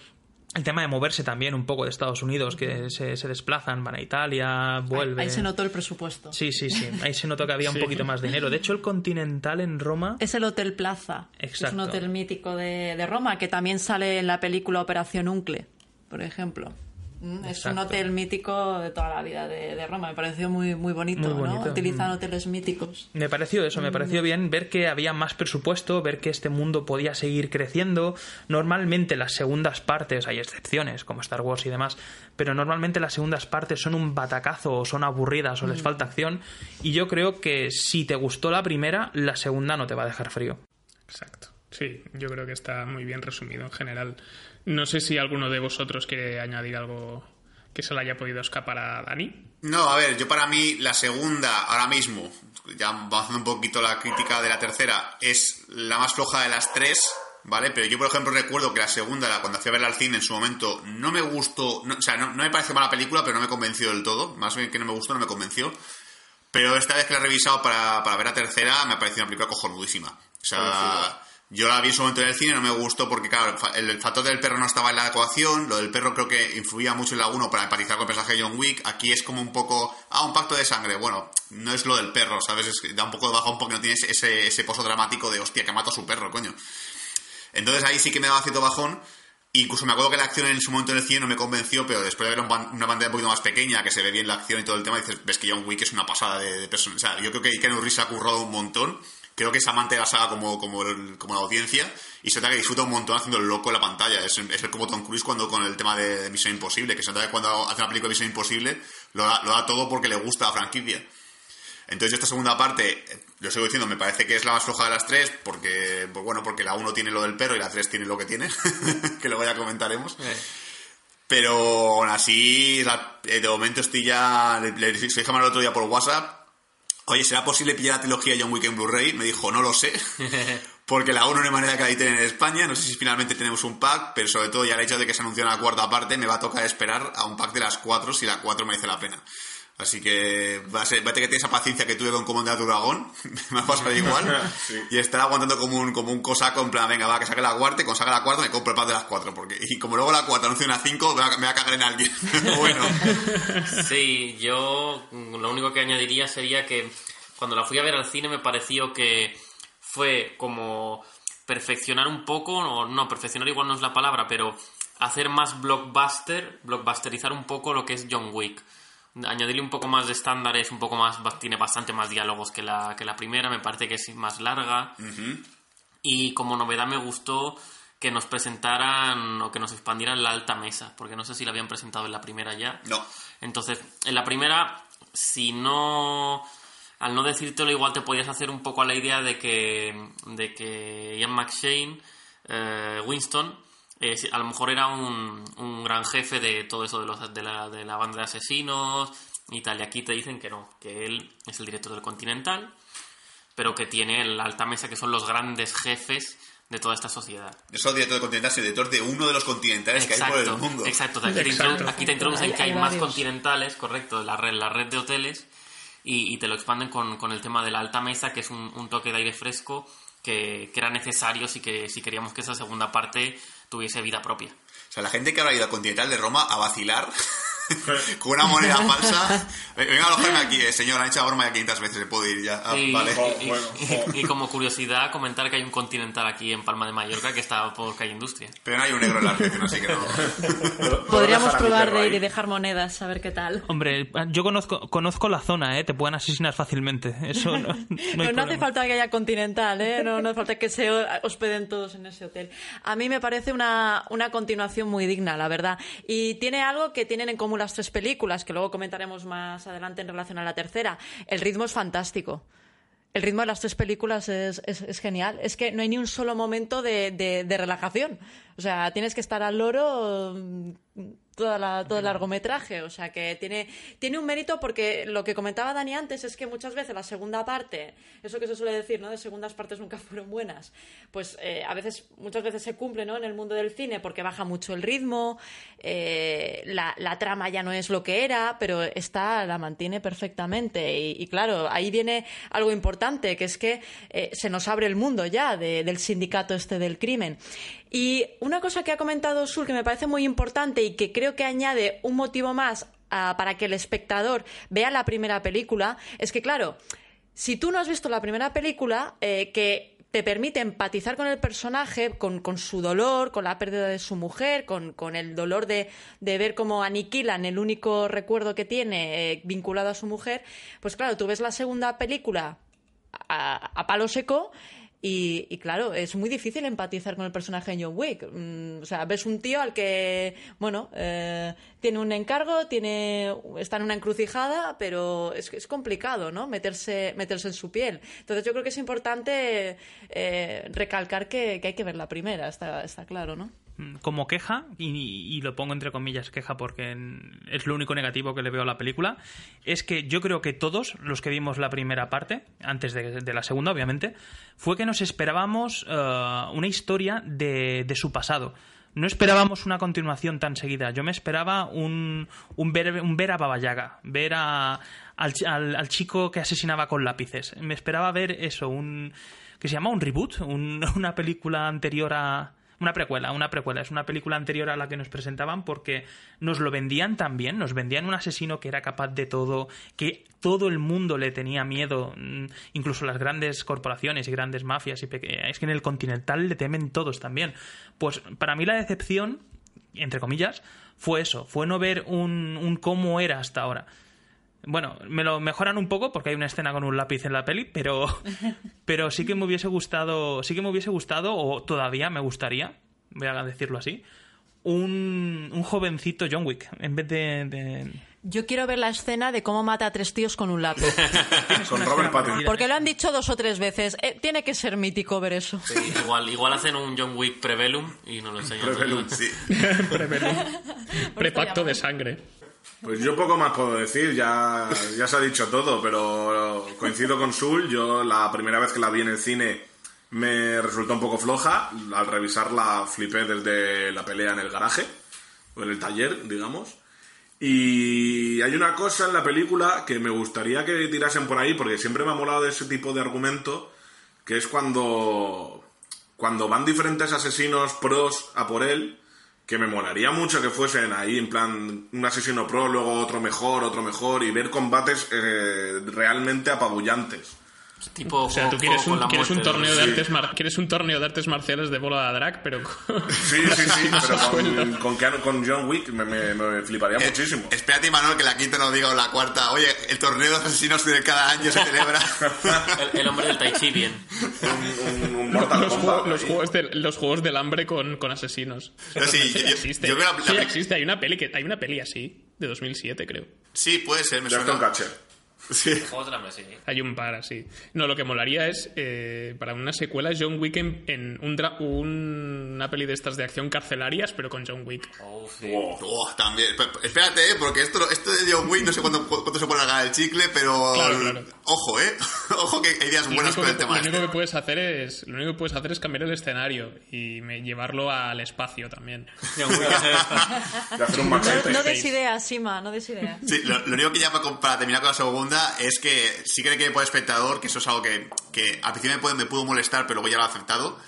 el tema de moverse también un poco de Estados Unidos, que se, se desplazan, van a Italia, vuelven. Ahí se notó el presupuesto. Sí, sí, sí. Ahí se notó que había un poquito más de dinero. De hecho, el Continental en Roma. Es el Hotel Plaza. Es Exacto. un hotel mítico de, de Roma que también sale en la película Operación Uncle, por ejemplo. Mm, Es un hotel mítico de toda la vida de, de Roma. Me pareció muy, muy bonito, Muy bonito. ¿no? Utilizan hoteles míticos. Me pareció eso, me pareció bien ver que había más presupuesto, ver que este mundo podía seguir creciendo. Normalmente las segundas partes, hay excepciones como Star Wars y demás, pero normalmente las segundas partes son un batacazo o son aburridas o les falta acción. Y yo creo que si te gustó la primera, la segunda no te va a dejar frío. Exacto. Sí, yo creo que está muy bien resumido en general. No sé si alguno de vosotros quiere añadir algo que se le haya podido escapar a Dani. No, a ver, yo para mí la segunda, ahora mismo, ya avanzando un poquito la crítica de la tercera, es la más floja de las tres, ¿vale? Pero yo, por ejemplo, recuerdo que la segunda, la- cuando fui a verla al cine en su momento, no me gustó, no- o sea, no, no me parece mala película, pero no me convenció del todo. Más bien que no me gustó, no me convenció. Pero esta vez que la he revisado para, para ver la tercera, me ha parecido una película cojonudísima. O sea, yo la vi en su momento en el cine, no me gustó porque, claro, el, el factor del perro no estaba en la ecuación, lo del perro creo que influía mucho en la 1 para empatizar con el personaje de John Wick. Aquí es como un poco, ah, un pacto de sangre. Bueno, no es lo del perro, ¿sabes? Es da un poco de bajón porque no tienes ese, ese pozo dramático de, hostia, que mató a su perro, coño. Entonces ahí sí que me daba cierto bajón. Incluso me acuerdo que la acción en su momento en el cine no me convenció, pero después de ver una pantalla un poquito más pequeña, que se ve bien la acción y todo el tema, dices, ves que John Wick es una pasada de, persona. O sea, yo creo que Keanu Reeves ha currado un montón. Creo que es amante de la saga como, como, el- como la audiencia. Y se nota que disfruta un montón haciendo el loco en la pantalla. Es, es el como Tom Cruise cuando con el tema de, de Misión Imposible, que se nota que cuando hace una película de Misión Imposible lo da, lo da todo porque le gusta la franquicia. Entonces esta segunda parte, lo sigo diciendo, me parece que es la más floja de las tres, porque, pues bueno, porque la 1 tiene lo del perro y la 3 tiene lo que tiene, que luego ya comentaremos. Pero aún así, la- de momento estoy ya, le, le dije Gemma el otro día por WhatsApp, oye, ¿será posible pillar la trilogía John Wick en Blu-ray? Me dijo, no lo sé, porque la 1 no hay manera que la editen en España. No sé si finalmente tenemos un pack, pero sobre todo ya el hecho de que se anunció una cuarta parte, me va a tocar esperar a un pack de las 4 si la 4 merece la pena. Así que va a, ser, va a tener que tener esa paciencia que tuve con Comandante Dragón, me va a pasar igual, Sí. y estar aguantando como un, como un cosaco en plan, venga, va, que saque la cuarta, y cuando saque la cuarta me compro el pack de las 4, porque, y como luego la cuarta anuncia una 5, me va, a- me va a cagar en alguien. bueno, Sí, yo lo único que añadiría sería que cuando la fui a ver al cine me pareció que fue como perfeccionar un poco, o no, perfeccionar igual no es la palabra, pero hacer más blockbuster, blockbusterizar un poco lo que es John Wick. Añadirle un poco más de estándares, un poco más, tiene bastante más diálogos que la, que la primera, me parece que es más larga. Y como novedad me gustó que nos presentaran o que nos expandieran la alta mesa, porque no sé si la habían presentado en la primera ya. no. Entonces, en la primera, si no. Al no decírtelo, igual te podías hacer un poco a la idea de que, de que Ian McShane, eh, Winston, eh, a lo mejor era un, un gran jefe de todo eso de, los, de, la, de la banda de asesinos y tal. Y aquí te dicen que no, que él es el director del Continental, pero que tiene la alta mesa, que son los grandes jefes de toda esta sociedad. Yo soy director de continental, soy director de uno de los continentales que hay por el mundo. Exacto, aquí, te Exacto. introdu- aquí te introducen que hay, más continentales, correcto, la red, la red de hoteles, y, y te lo expanden con, con el tema de la alta mesa, que es un, un toque de aire fresco que, que era necesario si, que, si queríamos que esa segunda parte tuviese vida propia. O sea, la gente que habrá ido al Continental de Roma a vacilar con una moneda falsa. Venga a alojarme aquí, eh, señor, han hecho la broma ya 500 veces, se puede ir ya. Ah, y, vale. Y- oh. y como curiosidad, comentar que hay un continental aquí en Palma de Mallorca que está por calle Industria. Pero no hay un negro en la recepción, así que no. Podríamos probar de y dejar monedas, a ver qué tal. Hombre, yo conozco, conozco la zona, ¿eh? Te pueden asesinar fácilmente. Eso no, no hay No, hace falta que haya continental, ¿eh? No, no hace falta que se hospeden todos en ese hotel. A mí me parece una, una continuación muy digna, la verdad. Y tiene algo que tienen en común las tres películas, que luego comentaremos más adelante en relación a la tercera. El ritmo es fantástico. El ritmo de las tres películas es, es- genial. Es que no hay ni un solo momento de, de- de relajación. O sea, tienes que estar al loro mm, toda la- todo el largometraje. O sea, que tiene, tiene un mérito porque lo que comentaba Dani antes es que muchas veces la segunda parte, eso que se suele decir, ¿no? De segundas partes nunca fueron buenas. Pues eh, a veces, muchas veces se cumple, ¿no? En el mundo del cine porque baja mucho el ritmo, eh, la, la trama ya no es lo que era, pero esta la mantiene perfectamente. Y, y claro, ahí viene algo importante, que es que eh, se nos abre el mundo ya de- del sindicato este del crimen. Y una cosa que ha comentado Sul que me parece muy importante y que creo que añade un motivo más para que el espectador vea la primera película es que, claro, si tú no has visto la primera película, eh, que te permite empatizar con el personaje, con, su dolor, con la pérdida de su mujer, con, el dolor de, de ver cómo aniquilan el único recuerdo que tiene eh, vinculado a su mujer, pues claro, tú ves la segunda película a palo seco y, y, claro, es muy difícil empatizar con el personaje de John Wick. Mm, o sea, ves un tío al que, bueno, eh, tiene un encargo, tiene, está en una encrucijada, pero es, es complicado, ¿no? Meterse, meterse en su piel. Entonces yo creo que es importante eh, recalcar que, que hay que ver la primera, está, está claro, ¿no? Como queja, y, lo pongo entre comillas queja porque es lo único negativo que le veo a la película, es que yo creo que todos los que vimos la primera parte, antes de, la segunda obviamente, fue que nos esperábamos eh, una historia de, de su pasado. No esperábamos una continuación tan seguida. Yo me esperaba un, un, ver, un ver a Baba ver a, al, al- chico que asesinaba con lápices. Me esperaba ver eso, un que se llama un reboot, un- una película anterior a, una precuela, una precuela. Es una película anterior a la que nos presentaban porque nos lo vendían tan bien. Nos vendían un asesino que era capaz de todo, que todo el mundo le tenía miedo, mm, incluso las grandes corporaciones y grandes mafias. Y es que en el Continental le temen todos también. Pues para mí la decepción, entre comillas, fue eso. Fue no ver un cómo era hasta ahora. Bueno, me lo mejoran un poco porque hay una escena con un lápiz en la peli, pero, pero sí que me hubiese gustado, sí que me hubiese gustado, o todavía me gustaría, voy a decirlo así, un, un jovencito John Wick, en vez de... de- Yo quiero ver la escena de cómo mata a tres tíos con un lápiz. Con Robert Pattinson. Porque lo han dicho dos o tres veces. Eh, tiene que ser mítico ver eso. Sí, igual, igual hacen un John Wick Prevelum y nos lo enseñan. Prevelum, sí. Prepacto de sangre. Pues yo poco más puedo decir, ya, ya se ha dicho todo, pero coincido con Sul. Yo la primera vez que la vi en el cine me resultó un poco floja. Al revisarla flipé desde la pelea en el garaje, o en el taller, digamos. Y hay una cosa en la película que me gustaría que tirasen por ahí, porque siempre me ha molado ese tipo de argumento, que es cuando, cuando van diferentes asesinos pros a por él, que me molaría mucho que fuesen ahí en plan un asesino pro, luego otro mejor, otro mejor, y ver combates eh, realmente apabullantes. Tipo O sea, tú quieres un, quieres torneo de Sí. artes mar- quieres un torneo de artes marciales de bola de drag, pero con- Sí, sí, sí, pero con, con, Keanu- con John Wick me, me- me fliparía Eh, muchísimo. Espérate, Manuel, que la quinta no diga o la cuarta. Oye, el torneo de asesinos de cada año se celebra. El, el hombre del Tai Chi, bien. Un, un Mortal los, juegos, los, juegos de, los juegos del hambre con, con asesinos. Pero sí, yo- existe. yo la- la- existe. Hay una peli que hay una peli así de 2007, creo. Sí, puede ser, me suena. Catcher. Sí. Juegos del hambre, sí. Hay un par así. No, lo que molaría es eh, para una secuela John Wick en, en un dra- un- una peli de estas de acción carcelarias, pero con John Wick. Oh, sí. Wow. Oh, también. Espérate, eh, porque esto, esto de John Wick no sé cuánto, cuánto se pone a ganar el chicle, pero. Claro, claro. Ojo, eh. Ojo que hay ideas buenas con el tema lo único este. que puedes hacer es lo único que puedes hacer es cambiar el escenario y me- llevarlo al espacio también. John Wick es- De hacer un No, des ideas, Sima, no des ideas. Sí, lo, lo único que ya para, para terminar con la segunda es que sí que que por espectador, que eso es algo que, que al principio me, puede- me pudo molestar, pero luego ya lo he aceptado,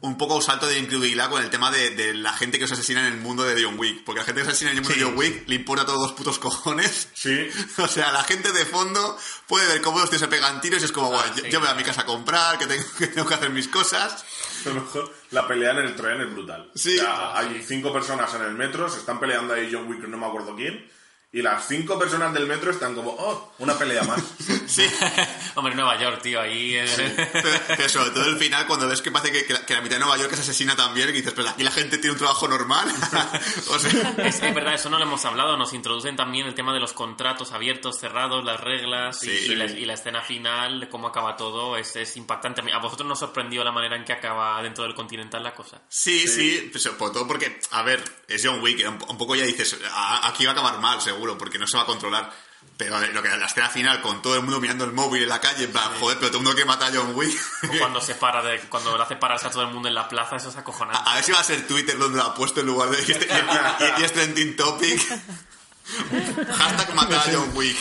un poco un salto de incredulidad con el tema de, de la gente que os asesina en el mundo de John Wick. Porque la gente que se asesina en el mundo de John Wick le importa todos los putos cojones. Sí. O sea, la gente de fondo puede ver cómo los tíos se pegan tiros y es como, bueno, yo, sí. yo me voy a mi casa a comprar, que tengo, que tengo que hacer mis cosas. A lo mejor la pelea en el tren es brutal. Sí. O sea, hay cinco personas en el metro, se están peleando ahí John Wick, no me acuerdo quién. Y las cinco personas del metro están como, oh, una pelea más. Sí. Hombre, Nueva York, tío, ahí... eh, Pero, pero sobre todo el final, cuando ves que parece que, que la, que la mitad de Nueva York es asesina también, y dices, pero aquí la gente tiene un trabajo normal. o sea, Es, es verdad, eso no lo hemos hablado. Nos introducen también el tema de los contratos abiertos, cerrados, las reglas y, Sí. y la, y la escena final, de cómo acaba todo, es, es impactante. ¿A vosotros nos sorprendió la manera en que acaba dentro del Continental la cosa? sí, sí, pues, sobre todo porque, a ver, es John Wick, un, un poco ya dices, "A- aquí va a acabar mal, seguro, porque no se va a controlar. Pero lo que la escena final, con todo el mundo mirando el móvil en la calle, en plan, joder, pero todo el mundo quiere matar a John Wick. O cuando se para de, cuando le hace pararse a todo el mundo en la plaza, eso es acojonante. A, a ver si va a ser Twitter donde lo ha puesto en lugar de. Y, este- y- y- y es trending topic. Hashtag matar a John Wick.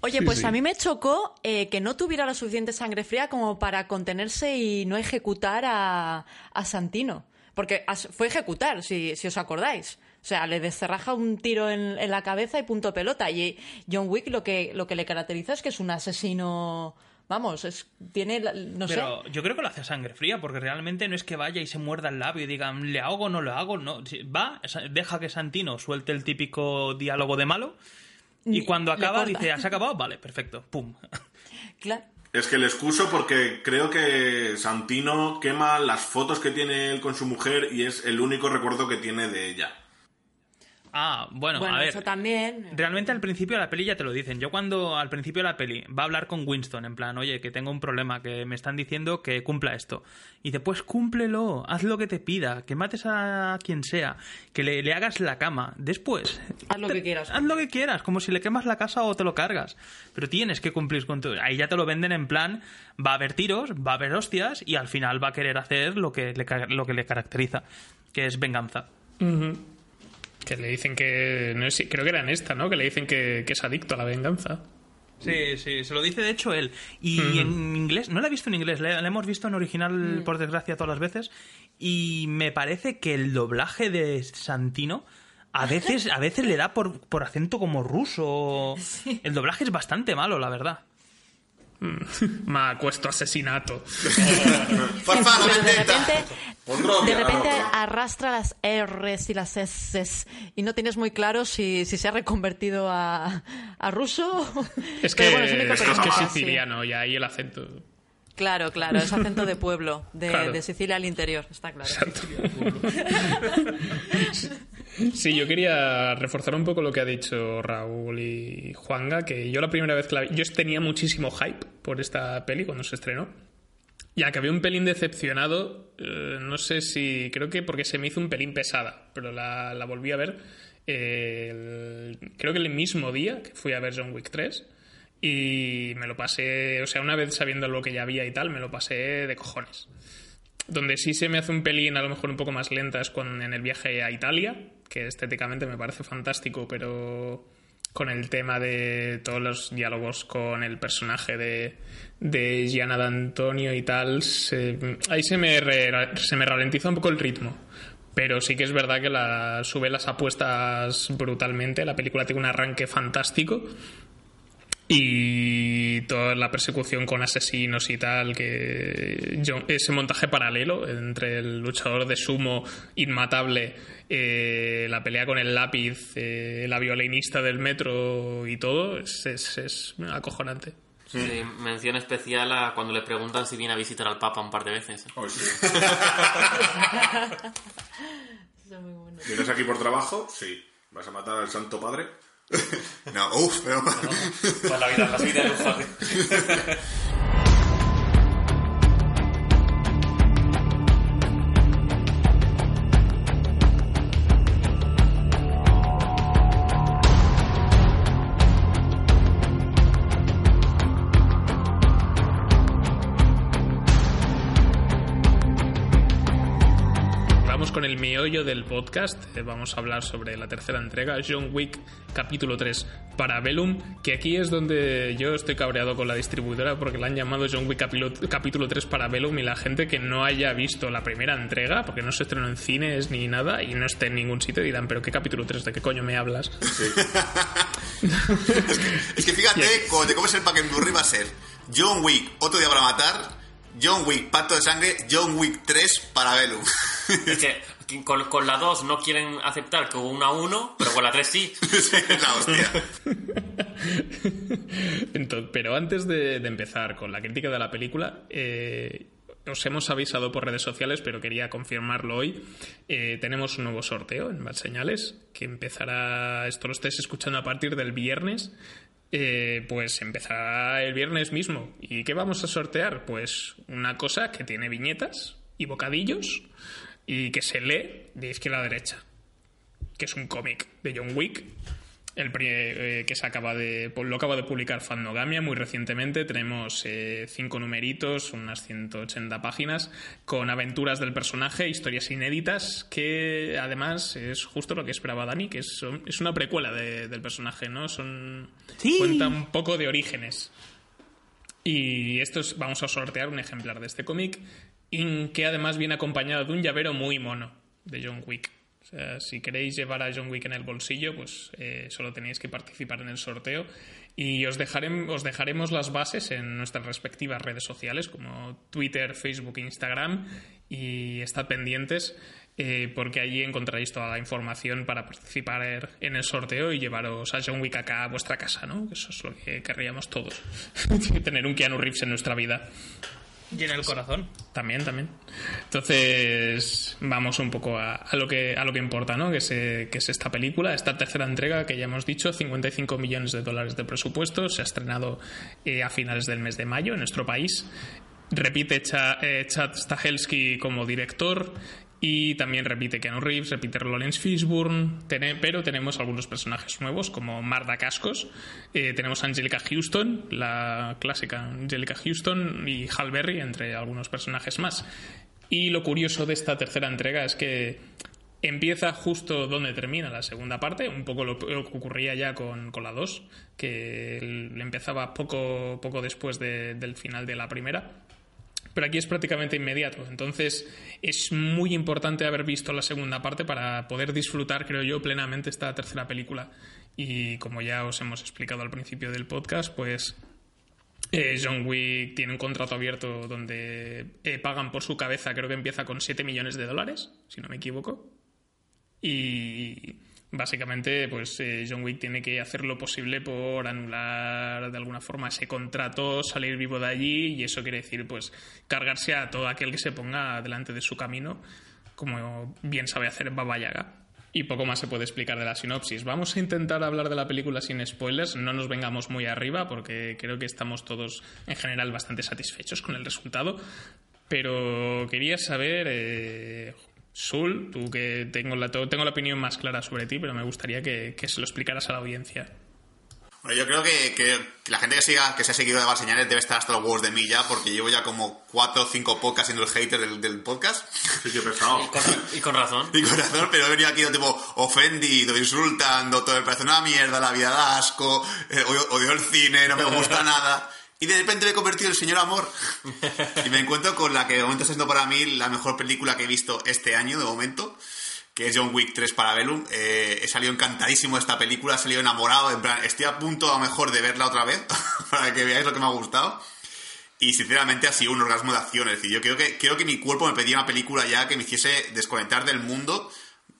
Oye, pues a mí me chocó eh, que no tuviera la suficiente sangre fría como para contenerse y no ejecutar a, a Santino. Porque as- fue ejecutar, si, si os acordáis. O sea, le descerraja un tiro en, en la cabeza y punto pelota. Y John Wick lo que, lo que le caracteriza es que es un asesino... Vamos, es, tiene, la- no sé... Pero yo creo que lo hace a sangre fría, porque realmente no es que vaya y se muerda el labio y diga, ¿le hago o no lo hago? No, va, deja que Santino suelte el típico diálogo de malo y cuando acaba dice, ¿has acabado? Vale, perfecto, pum. Claro. Es que le excuso porque creo que Santino quema las fotos que tiene él con su mujer y es el único recuerdo que tiene de ella. Ah, bueno, Bueno, a ver. eso también... Realmente al principio de la peli ya te lo dicen. Yo cuando al principio de la peli va a hablar con Winston, en plan, oye, que tengo un problema, que me están diciendo que cumpla esto. Y dice, pues cúmplelo, haz lo que te pida, que mates a quien sea, que le, le hagas la cama. Después... Haz lo te- que quieras. Haz lo que quieras, como si le quemas la casa o te lo cargas. Pero tienes que cumplir con todo. Ahí ya te lo venden en plan, va a haber tiros, va a haber hostias y al final va a querer hacer lo que le, ca- lo que le caracteriza, que es venganza. Que le dicen que. No sé, creo que era en esta, ¿no? Que le dicen que, que es adicto a la venganza. Sí, sí, se lo dice de hecho él. Y en inglés, no la he visto en inglés, la, la hemos visto en original, por desgracia, todas las veces. Y me parece que el doblaje de Santino a veces, a veces le da por, por acento como ruso. El doblaje es bastante malo, la verdad. Me acuesto asesinato. Por favor, Pero de vendetta. repente, de arrastra las R's y las S y no tienes muy claro si, si se ha reconvertido a, a ruso. Es que, bueno, es que es que es sí. siciliano, y ahí el acento. Claro, claro, es acento de pueblo, de, Claro. de Sicilia al interior, está claro. Sí, yo quería reforzar un poco lo que ha dicho Raúl y Juanga, que yo la primera vez que la vi, yo tenía muchísimo hype por esta peli cuando se estrenó. Y acabé un pelín decepcionado, eh, no sé si, creo que porque se me hizo un pelín pesada, pero la, volví a ver, eh, creo que el mismo día que fui a ver John Wick 3. y me lo pasé, o sea, una vez sabiendo lo que ya había y tal, me lo pasé de cojones. Donde sí se me hace un pelín a lo mejor un poco más lenta es con, en el viaje a Italia, que estéticamente me parece fantástico, pero con el tema de todos los diálogos con el personaje de, de Gianna D'Antonio y tal, se- ahí se me, se me ralentiza un poco el ritmo. Pero sí que es verdad que sube las apuestas brutalmente. La película tiene un arranque fantástico. Y toda la persecución con asesinos y tal, que ese montaje paralelo entre el luchador de sumo inmatable, eh, la pelea con el lápiz, eh, la violinista del metro y todo, es, es- es acojonante. Sí, mención especial a cuando le preguntan si viene a visitar al Papa un par de veces. Oh, sí. Eso es muy bueno. ¿Vienes aquí por trabajo? Sí. ¿Vas a matar al Santo Padre? No, uff, pero... Pues la vida, la vida meollo del podcast. Eh, Vamos a hablar sobre la tercera entrega, John Wick, capítulo 3, para Bellum, que aquí es donde yo estoy cabreado con la distribuidora porque la han llamado John Wick capítulo, capítulo 3 para Bellum y la gente que no haya visto la primera entrega, porque no se estrenó en cines ni nada y no esté en ningún sitio, dirán, pero ¿qué capítulo 3? ¿De qué coño me hablas? Es que fíjate, cuando te comes el pack en Blu-ray va a ser John Wick, otro día para matar, John Wick, pacto de sangre, John Wick 3 para Velu. Es que con, con la 2 no quieren aceptar que hubo una 1, pero con la 3 sí. la hostia. Entonces, pero antes de, de empezar con la crítica de la película, eh, os hemos avisado por redes sociales, pero quería confirmarlo hoy. Eh, tenemos un nuevo sorteo en Bad Señales, que empezará, esto lo estáis escuchando a partir del viernes. Eh, pues empezará el viernes mismo. ¿Y qué vamos a sortear? Pues una cosa que tiene viñetas y bocadillos y que se lee de izquierda a derecha que es un cómic de John Wick, el eh, que se acaba de, lo acaba de publicar Fandogamia muy recientemente. Tenemos eh, cinco numeritos, unas 180 páginas, con aventuras del personaje, historias inéditas, que además es justo lo que esperaba Dani, que es, es una precuela de- del personaje, ¿no? Son, Cuenta un poco de orígenes. Y esto es- vamos a sortear un ejemplar de este cómic, que además viene acompañado de un llavero muy mono de John Wick. O sea, si queréis llevar a John Wick en el bolsillo, pues eh, solo tenéis que participar en el sorteo. Y os, dejarem- os dejaremos las bases en nuestras respectivas redes sociales, como Twitter, Facebook Instagram. Y estad pendientes, eh, porque allí encontraréis toda la información para participar en el sorteo y llevaros a John Wick acá a vuestra casa, ¿no? Eso es lo que querríamos todos. Tener un Keanu Reeves en nuestra vida. En el corazón. También, también. Entonces, vamos un poco a, lo que a lo que importa, ¿no? Que es, eh, que es esta película, esta tercera entrega que ya hemos dicho, 55 millones de dólares de presupuesto, se ha estrenado eh, a finales del mes de mayo en nuestro país. Repite Cha- eh, Chad Stahelski como director y también repite Keanu Reeves, repite Lawrence Fishburne, tene- pero tenemos algunos personajes nuevos como Marda Cascos, eh, tenemos Angelica Houston, la clásica Angelica Houston y Hal Berry, entre algunos personajes más. Y lo curioso de esta tercera entrega es que empieza justo donde termina la segunda parte, un poco lo, que ocurría ya con, con la 2, que empezaba poco, poco después de- del final de la primera pero aquí es prácticamente inmediato. Entonces es muy importante haber visto la segunda parte para poder disfrutar, creo yo, plenamente esta tercera película. Y como ya os hemos explicado al principio del podcast, pues eh, John Wick tiene un contrato abierto donde eh, pagan por su cabeza, creo que empieza con 7 millones de dólares, si no me equivoco. Y básicamente, pues eh, John Wick tiene que hacer lo posible por anular de alguna forma ese contrato, salir vivo de allí, y eso quiere decir, pues, cargarse a todo aquel que se ponga delante de su camino, como bien sabe hacer Baba Yaga. Y poco más se puede explicar de la sinopsis. Vamos a intentar hablar de la película sin spoilers, no nos vengamos muy arriba, porque creo que estamos todos en general bastante satisfechos con el resultado. Pero quería saber, eh, Sul, tú que tengo la, tengo la opinión más clara sobre ti, pero me gustaría que, que se lo explicaras a la audiencia. Bueno, yo creo que, que la gente que siga, que se ha seguido de Valseñales debe estar hasta los huevos de mí ya, porque llevo ya como cuatro o cinco podcasts siendo el hater del, del podcast. Sí, que pesado. Y con, y con razón. Y con razón, pero he venido aquí tipo ofendido, insultando, todo me parece una mierda, la vida da asco, eh, odio, odio el cine, no me gusta nada. Y de repente me he convertido en el señor amor. Y me encuentro con la que de momento está siendo para mí la mejor película que he visto este año, de momento, que es John Wick 3 para Bellum. Eh, he salido encantadísimo de esta película, he salido enamorado, en plan, estoy a punto a lo mejor de verla otra vez, para que veáis lo que me ha gustado. Y sinceramente ha sido un orgasmo de acción. Es decir, yo creo que, creo que mi cuerpo me pedía una película ya que me hiciese desconectar del mundo,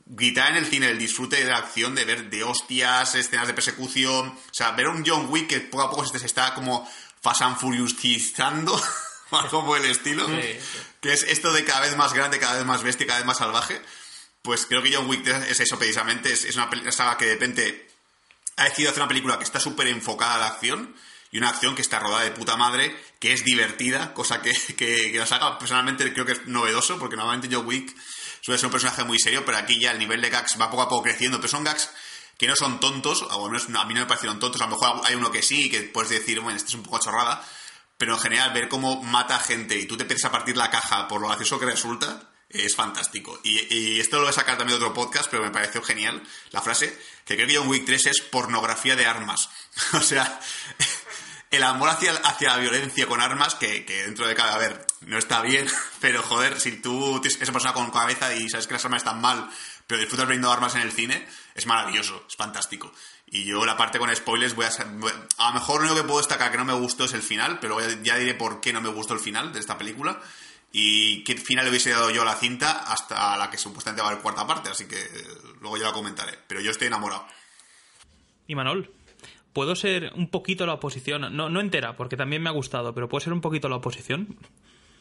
gritar en el cine el disfrute de la acción, de ver de hostias, escenas de persecución. O sea, ver un John Wick que poco a poco se está como Fast and Furiousizando, o algo por el estilo. Sí. Que es esto de cada vez más grande, cada vez más bestia, cada vez más salvaje. Pues creo que John Wick 3 es eso precisamente. Es, es una saga que de repente ha decidido hacer una película que está súper enfocada a la acción y una acción que está rodada de puta madre, que es divertida, cosa que, que, que la saga personalmente creo que es novedoso, porque normalmente John Wick suele ser un personaje muy serio, pero aquí ya el nivel de gags va poco a poco creciendo, pero son gags que no son tontos, o al menos a mí no me parecieron tontos, a lo mejor hay uno que sí, que puedes decir, bueno, este es un poco chorrada, pero en general ver cómo mata gente y tú te empiezas a partir la caja por lo gracioso que resulta, es fantástico. Y, esto lo voy a sacar también de otro podcast, pero me pareció genial la frase, que creo que John Wick 3 es pornografía de armas. o sea, el amor hacia, hacia la violencia con armas, que, que dentro de cada, a ver, no está bien, pero joder, si tú tienes esa persona con cabeza y sabes que las armas están mal, pero disfrutas viendo armas en el cine, es maravilloso, es fantástico. Y yo la parte con spoilers voy a... A lo mejor lo único que puedo destacar que no me gustó es el final, pero ya, ya diré por qué no me gustó el final de esta película y qué final le hubiese dado yo a la cinta hasta la que supuestamente va a haber cuarta parte, así que eh, luego yo la comentaré. Pero yo estoy enamorado. Y Manol, ¿puedo ser un poquito la oposición? No, no entera, porque también me ha gustado, pero ¿puedo ser un poquito la oposición?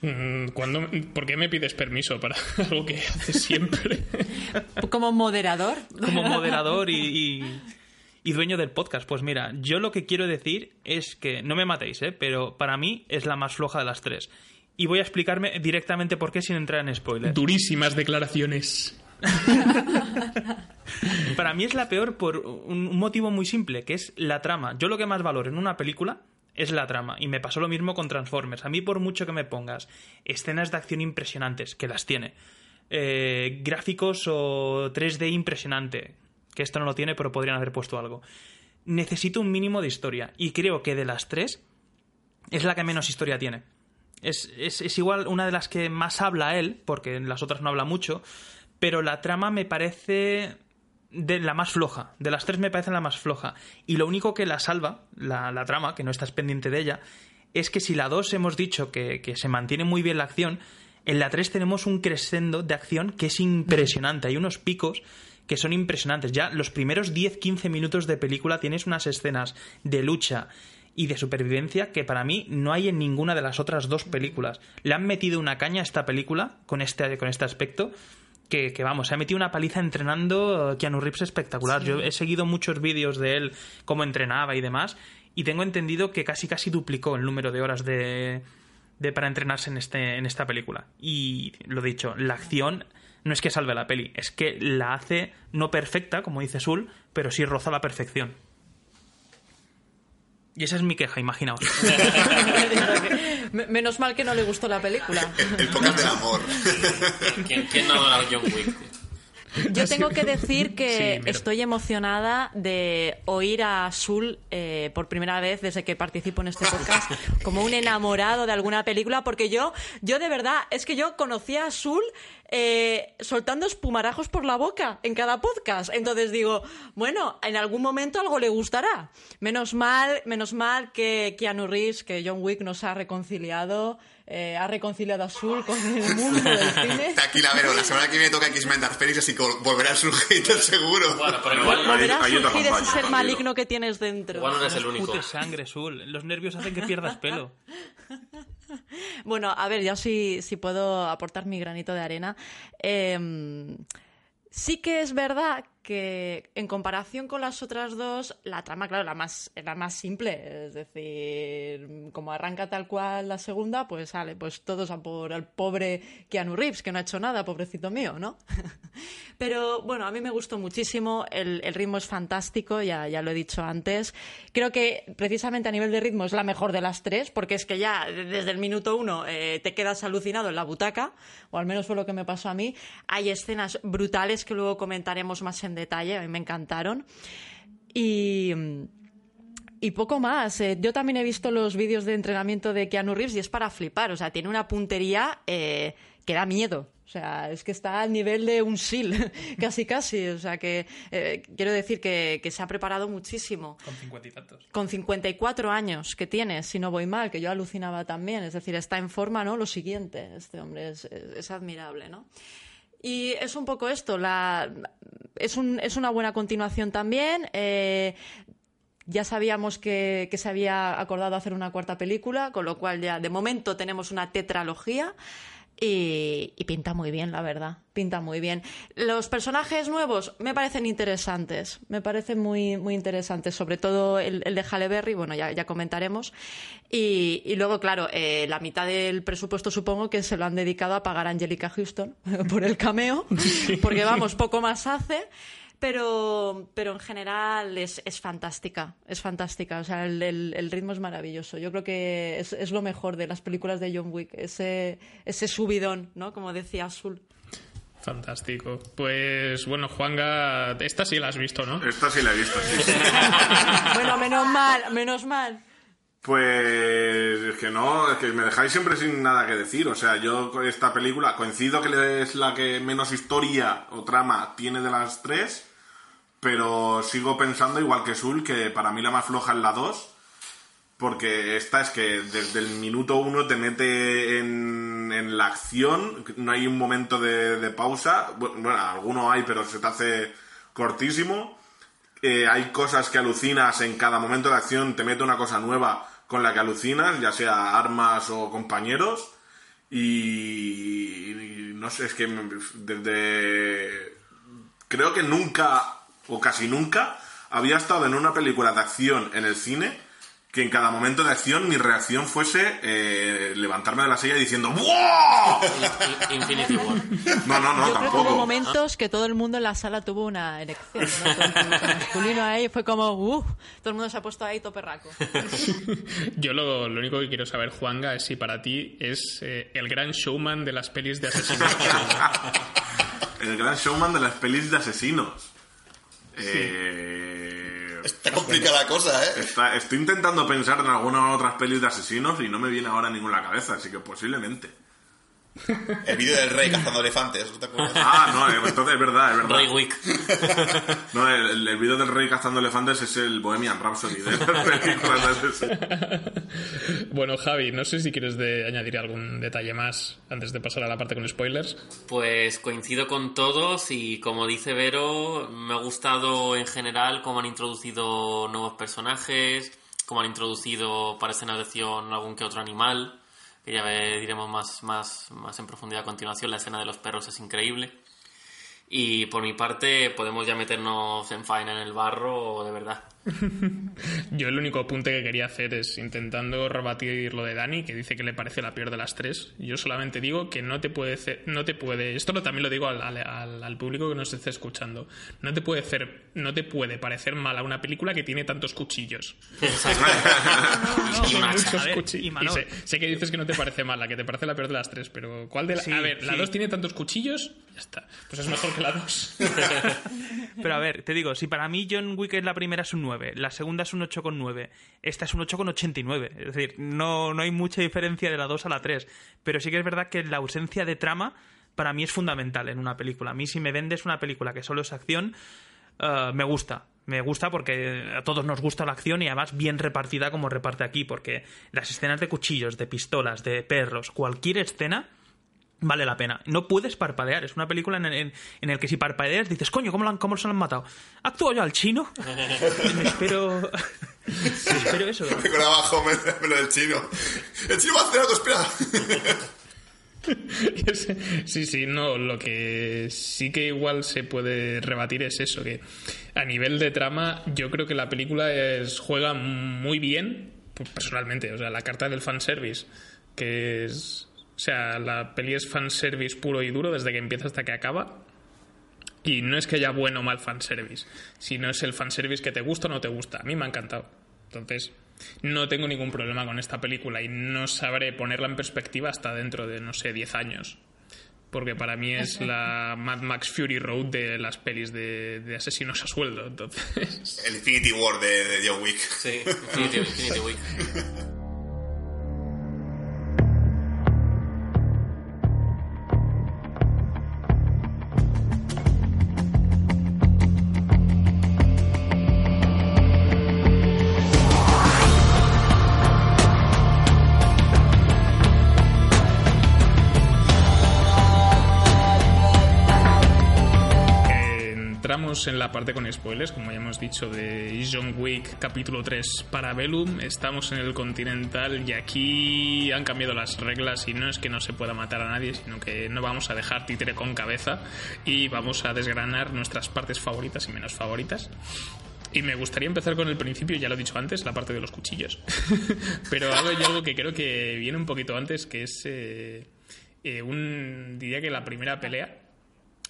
Mm, ¿cuándo- ¿Por qué me pides permiso para algo que haces siempre? Como moderador. Como moderador y, y- y dueño del podcast. Pues mira, yo lo que quiero decir es que, no me matéis, ¿eh? pero para mí es la más floja de las tres. Y voy a explicarme directamente por qué sin entrar en spoilers. Durísimas declaraciones. Para mí es la peor por un motivo muy simple, que es la trama. Yo lo que más valoro en una película es la trama. Y me pasó lo mismo con Transformers. A mí, por mucho que me pongas escenas de acción impresionantes, que las tiene, eh, gráficos o 3D impresionante, que esto no lo tiene, pero podrían haber puesto algo. Necesito un mínimo de historia. Y creo que de las tres, es la que menos historia tiene. Es, es- es igual una de las que más habla él, porque en las otras no habla mucho, pero la trama me parece de la más floja. De las tres me parece la más floja. Y lo único que la salva, la, la trama, que no estás pendiente de ella, es que si la 2 hemos dicho que, que se mantiene muy bien la acción, en la 3 tenemos un crescendo de acción que es impresionante. Hay unos picos que son impresionantes. Ya los primeros 10-15 minutos de película tienes unas escenas de lucha y de supervivencia que para mí no hay en ninguna de las otras dos películas. Le han metido una caña a esta película con este, con este aspecto que, que, vamos, se ha metido una paliza entrenando Keanu Reeves espectacular. Yo he seguido muchos vídeos de él, cómo entrenaba y demás, y tengo entendido que casi casi duplicó el número de horas de, de para entrenarse en, este, en esta película. Y lo dicho, la acción no es que salve la peli, es que la hace no perfecta, como dice Sul, pero sí roza la perfección. Y esa es mi queja, imaginaos. Me- Menos mal que no le gustó la película. El podcast del amor. ¿Quién, quién no adora a John Wick? Yo tengo que decir que Sí, estoy emocionada de oír a Sul eh, por primera vez desde que participo en este podcast como un enamorado de alguna película, porque yo, yo de verdad, es que yo conocía a Sul eh, soltando espumarajos por la boca en cada podcast. Entonces digo, bueno, en algún momento algo le gustará. Menos mal, menos mal que Keanu Reeves, que John Wick nos ha reconciliado, eh, ha reconciliado a Sul con el mundo del cine. Tranquila, pero la semana que viene toca X-Men Dark Phoenix, así que volverá a su hater seguro. Bueno, pero igual, Volverá a yo surgir ese ser maligno que tienes dentro. igual no eres el único. Pute sangre, Sul. Los nervios hacen que pierdas pelo. Bueno, a ver, ya sí, sí puedo aportar mi granito de arena. Eh, sí que es verdad que en comparación con las otras dos, la trama, claro, la más, la más simple. Es decir, como arranca tal cual la segunda, pues sale, pues todos a por el pobre Keanu Reeves, que no ha hecho nada, pobrecito mío, ¿no? Pero bueno, a mí me gustó muchísimo, el, el ritmo es fantástico, ya, ya lo he dicho antes. Creo que precisamente a nivel de ritmo es la mejor de las tres, porque es que ya desde el minuto uno eh, te quedas alucinado en la butaca, o al menos fue lo que me pasó a mí. Hay escenas brutales que luego comentaremos más en detalle, a mí me encantaron. Y. Y poco más. Eh, yo también he visto los vídeos de entrenamiento de Keanu Reeves y es para flipar. O sea, tiene una puntería eh, que da miedo. O sea, es que está al nivel de un SIL, casi casi. O sea, que eh, quiero decir que, que, se ha preparado muchísimo. Con cincuenta y tantos. Con 54 años que tiene, si no voy mal, que yo alucinaba también. Es decir, está en forma, ¿no? Lo siguiente. Este hombre es, es, es admirable, ¿no? Y es un poco esto, la, es, un, es una buena continuación también. Eh, ya sabíamos que, que, se había acordado hacer una cuarta película, con lo cual ya de momento tenemos una tetralogía. Y, y, pinta muy bien, la verdad. Pinta muy bien. Los personajes nuevos me parecen interesantes. Me parecen muy, muy interesantes. Sobre todo el, el de Halle Berry, bueno, ya, ya comentaremos. Y, y, luego, claro, eh, la mitad del presupuesto supongo que se lo han dedicado a pagar a Angelica Houston por el cameo. Porque, vamos, poco más hace pero, pero en general es, es, fantástica, es fantástica, o sea, el, el, el, ritmo es maravilloso. Yo creo que es, es, lo mejor de las películas de John Wick, ese, ese subidón, ¿no? Como decía Azul. Fantástico. Pues bueno, Juanga, esta sí la has visto, ¿no? Esta sí la he visto, sí. bueno, menos mal, menos mal. Pues es que no, es que me dejáis siempre sin nada que decir. O sea, yo con esta película coincido que es la que menos historia o trama tiene de las tres, pero sigo pensando, igual que Sul, que para mí la más floja es la 2, porque esta es que desde el minuto uno te mete en, en la acción, no hay un momento de, de pausa, bueno, alguno hay, pero se te hace cortísimo. Eh, hay cosas que alucinas en cada momento de acción, te mete una cosa nueva con la que alucinas, ya sea armas o compañeros. Y no sé, es que desde... Creo que nunca, o casi nunca, había estado en una película de acción en el cine que en cada momento de acción mi reacción fuese eh, levantarme de la silla diciendo ¡Wow! Infinity War. No, no, no, Yo tampoco. creo que hubo momentos que todo el mundo en la sala tuvo una erección. masculino ahí fue como ¡Uh! Todo el mundo se ha puesto ahí toperraco. Yo lo, lo, único que quiero saber, Juanga, es si para ti es eh, el gran showman de las pelis de asesinos. el gran showman de las pelis de asesinos. Eh, está complicada la cosa, ¿eh? Está, estoy intentando pensar en algunas otras pelis de asesinos y no me viene ahora ninguna a la cabeza, así que posiblemente. El vídeo del rey cazando elefantes, ¿no te acuerdas? Ah, no, entonces es verdad, es verdad. Rey Wick. No, el, el vídeo del rey cazando elefantes es el Bohemian Rhapsody de las Bueno, Javi, no sé si quieres de añadir algún detalle más antes de pasar a la parte con spoilers. Pues coincido con todos y como dice Vero, me ha gustado en general cómo han introducido nuevos personajes, cómo han introducido de acción algún que otro animal que ya diremos más, más, más en profundidad a continuación. La escena de los perros es increíble. Y por mi parte, podemos ya meternos en faena en el barro, de verdad. Yo el único apunte que quería hacer es intentando rebatir lo de Dani, que dice que le parece la peor de las tres. Yo solamente digo que no te puede hacer, no te puede, esto también lo digo al, al, al, público que nos esté escuchando, no te puede hacer, no te puede parecer mala una película que tiene tantos cuchillos. Y, sé, sé, que dices que no te parece mala, que te parece la peor de las tres, pero ¿cuál de la, sí, a ver, la dos tiene tantos cuchillos? Ya está. Pues es mejor que la dos. pero a ver, te digo, si para mí John Wick es la primera es un 9, la segunda es un 8,9, esta es un 8,89. Es decir, no, no hay mucha diferencia de la 2 a la 3. Pero sí que es verdad que la ausencia de trama para mí es fundamental en una película. A mí si me vendes una película que solo es acción, uh, me gusta. Me gusta porque a todos nos gusta la acción y además bien repartida como reparte aquí, porque las escenas de cuchillos, de pistolas, de perros, cualquier escena vale la pena. No puedes parpadear. Es una película en en, en el que si parpadeas dices, coño, ¿cómo, lo, cómo se lo han matado? ¿Actúo yo al chino? me espero... me espero eso. Me abajo me, me lo del chino. El chino va a hacer algo, espera. sí, sí, no, lo que sí que igual se puede rebatir es eso, que a nivel de trama yo creo que la película es, juega muy bien, pues, personalmente, o sea, la carta del fanservice, que es... O sea, la peli es fanservice puro y duro desde que empieza hasta que acaba. Y no es que haya bueno o mal fanservice, sino es el fanservice que te gusta o no te gusta. A mí me ha encantado. Entonces, no tengo ningún problema con esta película y no sabré ponerla en perspectiva hasta dentro de, no sé, 10 años. Porque para mí es la Mad Max Fury Road de las pelis de, de asesinos a sueldo. Entonces... El Infinity War de, de John Wick. Sí, Infinity, Infinity Wick. En la parte con spoilers, como ya hemos dicho, de John Wick capítulo 3 para Bellum. Estamos en el Continental y aquí han cambiado las reglas y no es que no se pueda matar a nadie, sino que no vamos a dejar títere con cabeza y vamos a desgranar nuestras partes favoritas y menos favoritas. Y me gustaría empezar con el principio, ya lo he dicho antes, la parte de los cuchillos. Pero hay algo que creo que viene un poquito antes, que es eh, eh, un, diría que la primera pelea,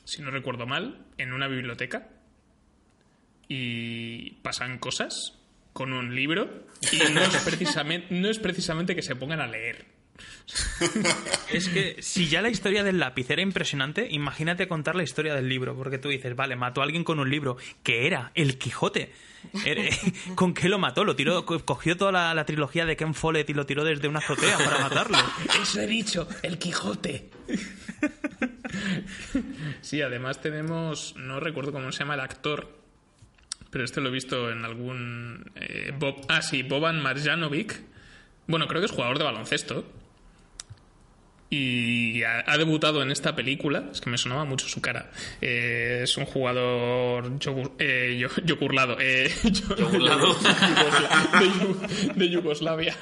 si no recuerdo mal, en una biblioteca. Y pasan cosas con un libro y no es precisamente, no es precisamente que se pongan a leer. Es que si ya la historia del lápiz era impresionante, imagínate contar la historia del libro, porque tú dices, vale, mató a alguien con un libro, que era el Quijote. ¿Con qué lo mató? Lo tiró, co- cogió toda la, la trilogía de Ken Follett y lo tiró desde una azotea para matarlo. Eso he dicho, el Quijote. Sí, además tenemos, no recuerdo cómo se llama el actor, pero este lo he visto en algún... eh, Bob, ah, sí, Boban Marjanovic. Bueno, creo que es jugador de baloncesto. Y ha, ha debutado en esta película, es que me sonaba mucho su cara. Eh, es un jugador yogur- eh, yo- yogurlado. eh, yo- Yogurlado. de Yugoslavia.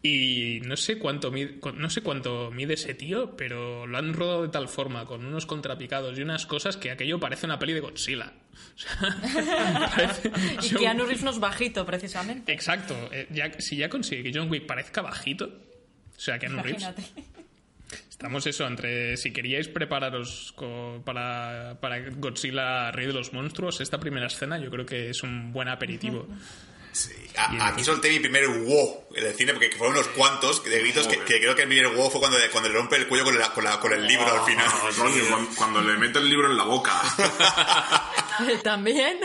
Y no sé cuánto mide, no sé cuánto mide ese tío, pero lo han rodado de tal forma, con unos contrapicados y unas cosas, que aquello parece una peli de Godzilla. O sea, parece- Y John- Keanu Reeves no es bajito, precisamente. Exacto. eh, ya- si ya consigue que John Wick parezca bajito, o sea, Keanu Reeves, estamos eso, entre si queríais prepararos co- para, para Godzilla Rey de los Monstruos, esta primera escena yo creo que es un buen aperitivo. Sí. A- aquí solté mi primer wow en el cine, porque fueron unos cuantos de gritos que, que creo que el primer wow fue cuando, cuando le rompe el cuello con, la- con, la- con el libro al final. Ah, coño, cuando, cuando le mete el libro en la boca. También.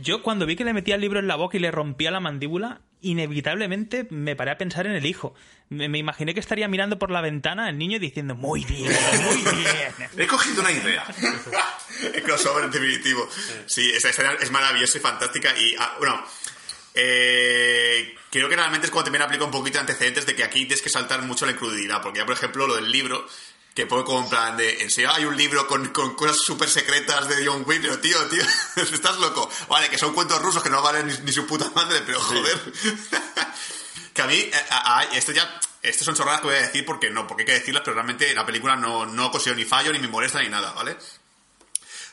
Yo cuando vi que le metía el libro en la boca y le rompía la mandíbula, inevitablemente me paré a pensar en el hijo. Me, imaginé que estaría mirando por la ventana el niño diciendo, muy bien, muy bien. He cogido una idea. el crossover definitivo. Sí, esa escena es maravillosa y fantástica. Y, ah, bueno, eh, creo que realmente es cuando también aplica un poquito de antecedentes de que aquí tienes que saltar mucho la incredulidad. Porque ya, por ejemplo, lo del libro, que pone como en plan de, en serio hay un libro con, con cosas súper secretas de John Wick, pero tío, tío, estás loco. Vale, que son cuentos rusos que no valen ni, ni su puta madre, pero joder. que a mí, eh, a- a- esto ya, estas son chorradas que voy a decir porque no, porque hay que decirlas, pero realmente la película no, no considero ni fallo, ni me molesta, ni nada, ¿vale?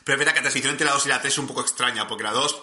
Pero es verdad que la transición entre la 2 y la 3 es un poco extraña, porque la 2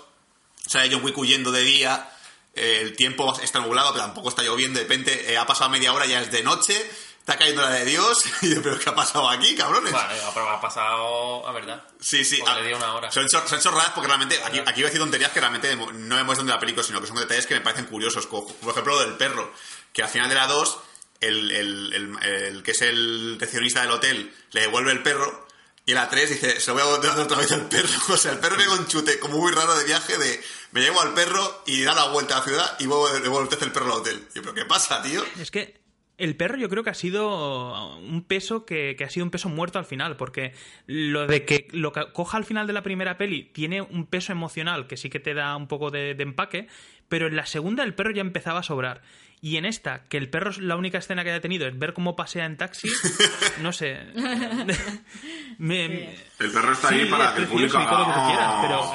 sale John Wick huyendo de día, eh, el tiempo está nublado, pero tampoco está lloviendo, de repente eh, ha pasado media hora, ya es de noche, está cayendo la de Dios, y yo, pero ¿qué ha pasado aquí, cabrones? Bueno, pero ha pasado a verdad. Sí, sí. Ah, le dio una hora. Son, son chorradas porque realmente aquí, aquí voy a decir tonterías que realmente no me muestran de la película, sino que son detalles que me parecen curiosos. como, por ejemplo, lo del perro, que al final de la 2, el, el- el- el que es el recepcionista del hotel le devuelve el perro. Y en la 3 dice, se lo voy a devolver otra vez al perro. O sea, el perro pega un chute como muy raro de viaje de me llevo al perro y da la vuelta a la ciudad y vuelvo, devuelve el perro al hotel. Y yo, pero ¿qué pasa, tío? Es que el perro yo creo que ha sido un peso que, que ha sido un peso muerto al final, porque lo de que lo que coja al final de la primera peli tiene un peso emocional que sí que te da un poco de, de empaque, pero en la segunda el perro ya empezaba a sobrar. Y en esta, que el perro la única escena que haya tenido es ver cómo pasea en taxi, no sé. Me- El perro está ahí Sí, para es que el público y todo lo pero-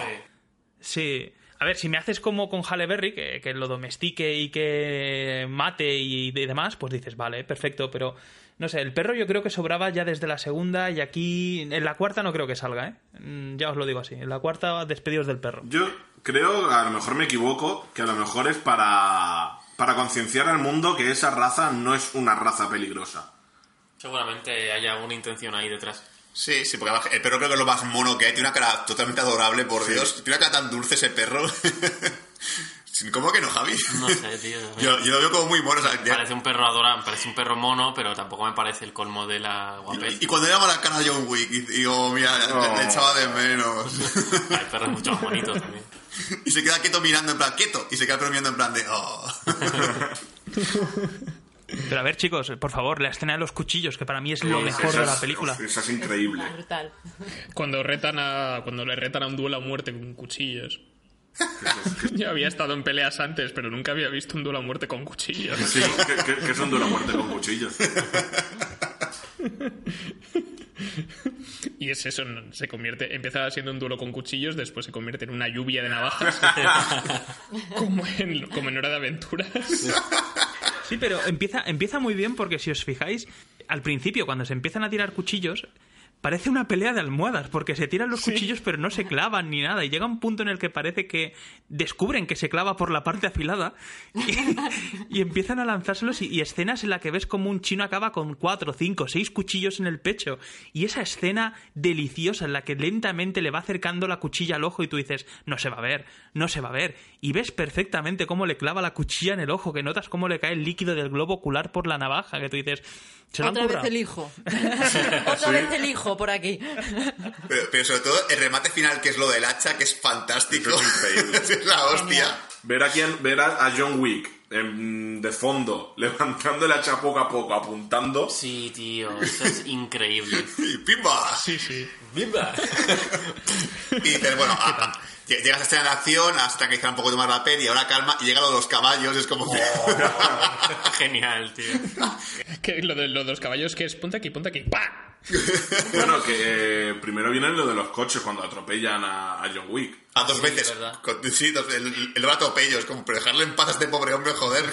Sí. A ver, si me haces como con Halle Berry, que, que lo domestique y que mate y, y demás, pues dices, vale, perfecto, pero no sé, el perro yo creo que sobraba ya desde la segunda y aquí en la cuarta no creo que salga, ¿eh? Mm, Ya os lo digo así, en la cuarta despedidos del perro. Yo creo, a lo mejor me equivoco, que a lo mejor es para, para concienciar al mundo que esa raza no es una raza peligrosa. Seguramente haya una intención ahí detrás. Sí, sí, porque el perro creo que es lo más mono que hay. Tiene una cara totalmente adorable, por Dios. Tiene una cara tan dulce ese perro. ¿Cómo que no, Javi? No sé, tío. Yo, yo lo veo como muy mono. o sea, ya- Parece un perro adorable, parece un perro mono, pero tampoco me parece el colmo de la guapez. y, y cuando llama la cara de John Wick, y digo, mira, le- Oh. le, echaba de menos. Hay perros mucho más bonitos también. y se queda quieto mirando en plan, quieto. Y se queda el perro mirando en plan de, oh. Pero a ver, chicos, por favor, la escena de los cuchillos, que para mí es lo mejor Esa de la es- película. Esa es increíble. Brutal. Cuando retan a. Cuando le retan a un duelo a muerte con cuchillos. Yo había estado en peleas antes, pero nunca había visto un duelo a muerte con cuchillos. Sí, que- que son de una muerte con cuchillos. Y es eso, se convierte, empieza siendo un duelo con cuchillos, después se convierte en una lluvia de navajas. como, en, como en Hora de Aventuras. Sí, pero empieza, empieza muy bien porque si os fijáis, al principio, cuando se empiezan a tirar cuchillos, parece una pelea de almohadas, porque se tiran los cuchillos pero no se clavan ni nada. Y llega un punto en el que parece que descubren que se clava por la parte afilada y, y empiezan a lanzárselos y, y escenas en la que ves como un chino acaba con cuatro, cinco, seis cuchillos en el pecho. Y esa escena deliciosa en la que lentamente le va acercando la cuchilla al ojo y tú dices, no se va a ver, no se va a ver. Y ves perfectamente cómo le clava la cuchilla en el ojo, que notas cómo le cae el líquido del globo ocular por la navaja, que tú dices, se lo han Otra vez currado". el hijo. Otra vez el hijo por aquí. Pero, pero sobre todo el remate final, que es lo del hacha, que es fantástico. Es increíble. es la hostia. Ver a, quién, ver a, a John Wick em, de fondo, levantando el hacha poco a poco, apuntando. Sí, tío, eso es increíble. Y ¡pimba! Sí, sí. ¡Viva! Y dices, bueno, ah, ah, llega esa escena de acción, hasta tranquilizar un poco más la peli, ahora calma, y llega lo de los caballos, es como que... Genial, tío. Que lo de, lo de los caballos que es ponte aquí, ponte aquí. ¡Pa! Bueno, que eh, primero viene lo de los coches cuando atropellan a, a John Wick. A dos Sí, veces. Con- sí, dos- el, el rato pellos, como, pero dejarle en paz a este pobre hombre, joder.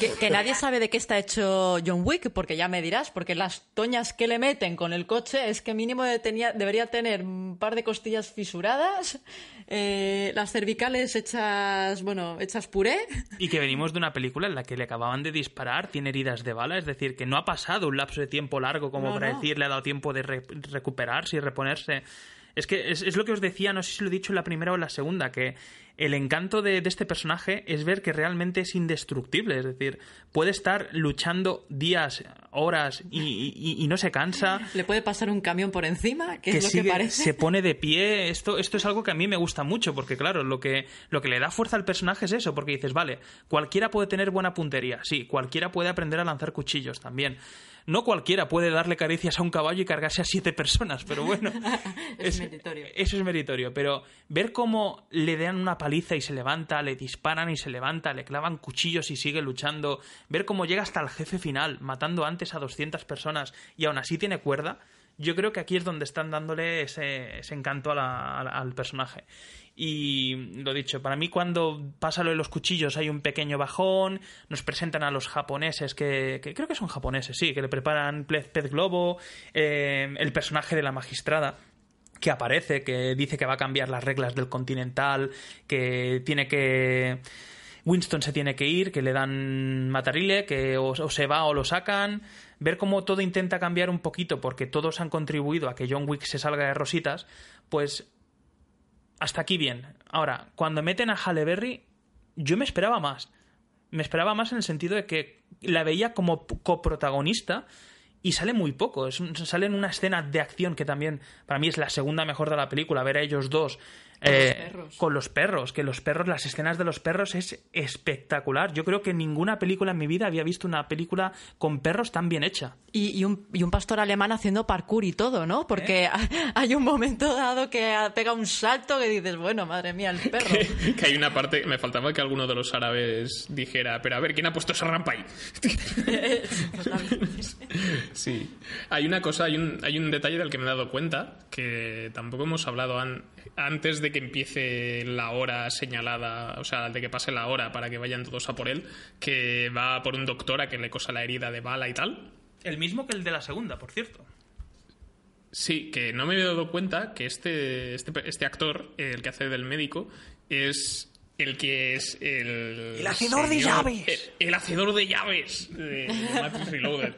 Que, que nadie sabe de qué está hecho John Wick, porque ya me dirás, porque las toñas que le meten con el coche es que mínimo de- tenía- debería tener un par de costillas fisuradas, eh, las cervicales hechas, bueno, hechas puré. Y que venimos de una película en la que le acababan de disparar, tiene heridas de bala, es decir, que no ha pasado un lapso de tiempo largo como No, para no. decir le ha dado tiempo de re- recuperarse y reponerse. Es que es, es lo que os decía, no sé si lo he dicho en la primera o en la segunda, que el encanto de, de este personaje es ver que realmente es indestructible, es decir, puede estar luchando días, horas y, y- y no se cansa Le puede pasar un camión por encima, que, que es lo sigue, que parece. se pone de pie. Esto, esto es algo que a mí me gusta mucho, porque claro, lo que, lo que le da fuerza al personaje es eso, porque dices, vale, cualquiera puede tener buena puntería, sí, cualquiera puede aprender a lanzar cuchillos también. No cualquiera puede darle caricias a un caballo y cargarse a siete personas, pero bueno. Es meritorio. Eso es meritorio, pero ver cómo le dan una paliza y se levanta, le disparan y se levanta, le clavan cuchillos y sigue luchando, ver cómo llega hasta el jefe final, matando antes a 200 personas y aún así tiene cuerda, yo creo que aquí es donde están dándole ese, encanto al personaje. Y lo dicho, para mí cuando pasa lo de los cuchillos hay un pequeño bajón, nos presentan a los japoneses que, que creo que son japoneses, sí, que le preparan pez, pez globo, eh, el personaje de la magistrada que aparece, que dice que va a cambiar las reglas del continental, que tiene que... Winston se tiene que ir, que le dan matarile, que o, se va o lo sacan. Ver cómo todo intenta cambiar un poquito porque todos han contribuido a que John Wick se salga de rositas, pues hasta aquí bien. Ahora, cuando meten a Halle Berry, yo me esperaba más. Me esperaba más en el sentido de que la veía como coprotagonista y sale muy poco. Sale en una escena de acción que también para mí es la segunda mejor de la película. Ver a ellos dos Con los eh, perros. con los perros. Que los perros, las escenas de los perros es espectacular. Yo creo que ninguna película en mi vida había visto una película con perros tan bien hecha. Y, y un, y un pastor alemán haciendo parkour y todo, ¿no? Porque ¿Eh? hay un momento dado que pega un salto que dices, bueno, madre mía, el perro. Que, que hay una parte, me faltaba que alguno de los árabes dijera, pero a ver, ¿quién ha puesto esa rampa ahí? Sí. Hay una cosa, hay un, hay un detalle del que me he dado cuenta, que tampoco hemos hablado an- antes de de que empiece la hora señalada, o sea, de que pase la hora para que vayan todos a por él, que va por un doctor a que le cosa la herida de bala y tal. El mismo que el de la segunda, por cierto. Sí, que no me había dado cuenta que este, este, este actor, el que hace del médico, es el que es el... El hacedor de llaves. El, el hacedor de llaves de, de Matrix Reloaded.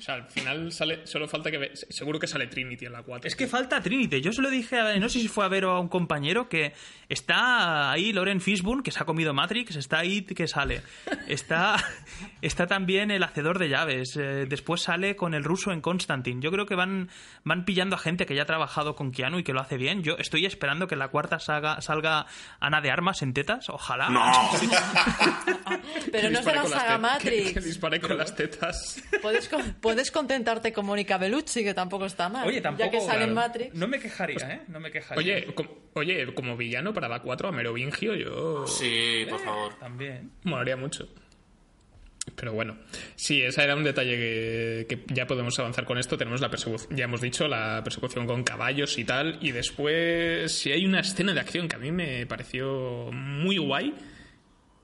O sea, al final sale, solo falta que... ve- Seguro que sale Trinity en la 4. Es que falta Trinity. Yo se lo dije, a, no sé si fue a ver o a un compañero, que está ahí Loren Fishburne, que se ha comido Matrix, está ahí que sale. Está, está también el hacedor de llaves. eh, después sale con el ruso en Constantine. Yo creo que van, van pillando a gente que ya ha trabajado con Keanu y que lo hace bien. Yo estoy esperando que en la cuarta saga, salga Ana de Armas en tetas. Ojalá. No, Pero no será saga Matrix. Que, que dispare con las tetas. Puedes, con- puedes contentarte con Mónica Bellucci, que tampoco está mal. Oye, tampoco. Ya que sale en Matrix. No me quejaría, ¿eh? No me quejaría. Oye, com- oye, como villano para la 4 a Merovingio yo... Sí, por favor. También. Molaría mucho. Pero bueno, sí, ese era un detalle que, que ya podemos avanzar con esto. Tenemos la persecución, ya hemos dicho, la persecución con caballos y tal. Y después, si hay una escena de acción que a mí me pareció muy guay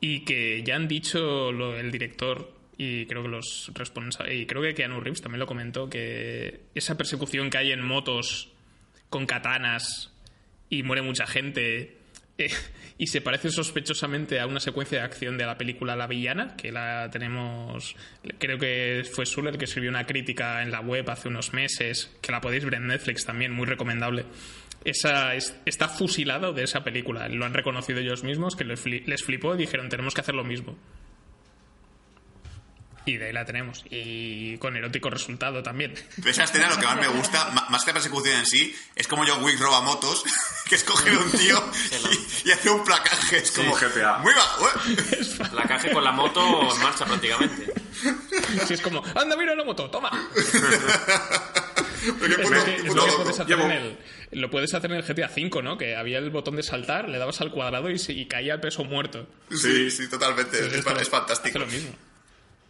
y que ya han dicho lo- el director y creo que los responsables, y creo que Keanu Reeves también lo comentó, que esa persecución que hay en motos con katanas y muere mucha gente eh, y se parece sospechosamente a una secuencia de acción de la película La Villana, que la tenemos, creo que fue Suller que escribió una crítica en la web hace unos meses, que la podéis ver en Netflix también, muy recomendable. Esa es- está fusilado de esa película, lo han reconocido ellos mismos, que les flipó y dijeron tenemos que hacer lo mismo. Y de ahí la tenemos. Y con erótico resultado también. De esa escena lo que más me gusta, más que la persecución en sí, es como John Wick roba motos, que es coger un tío y, y hace un placaje. Es como GTA. Muy va, ué. La caje con la moto en marcha prácticamente. Si es como, anda, mira la moto, toma. Lo puedes hacer en el, GTA V, ¿no? Que había el botón de saltar, le dabas al cuadrado y, se- y caía el peso muerto. Sí, sí, totalmente. Es fantástico. hace lo mismo.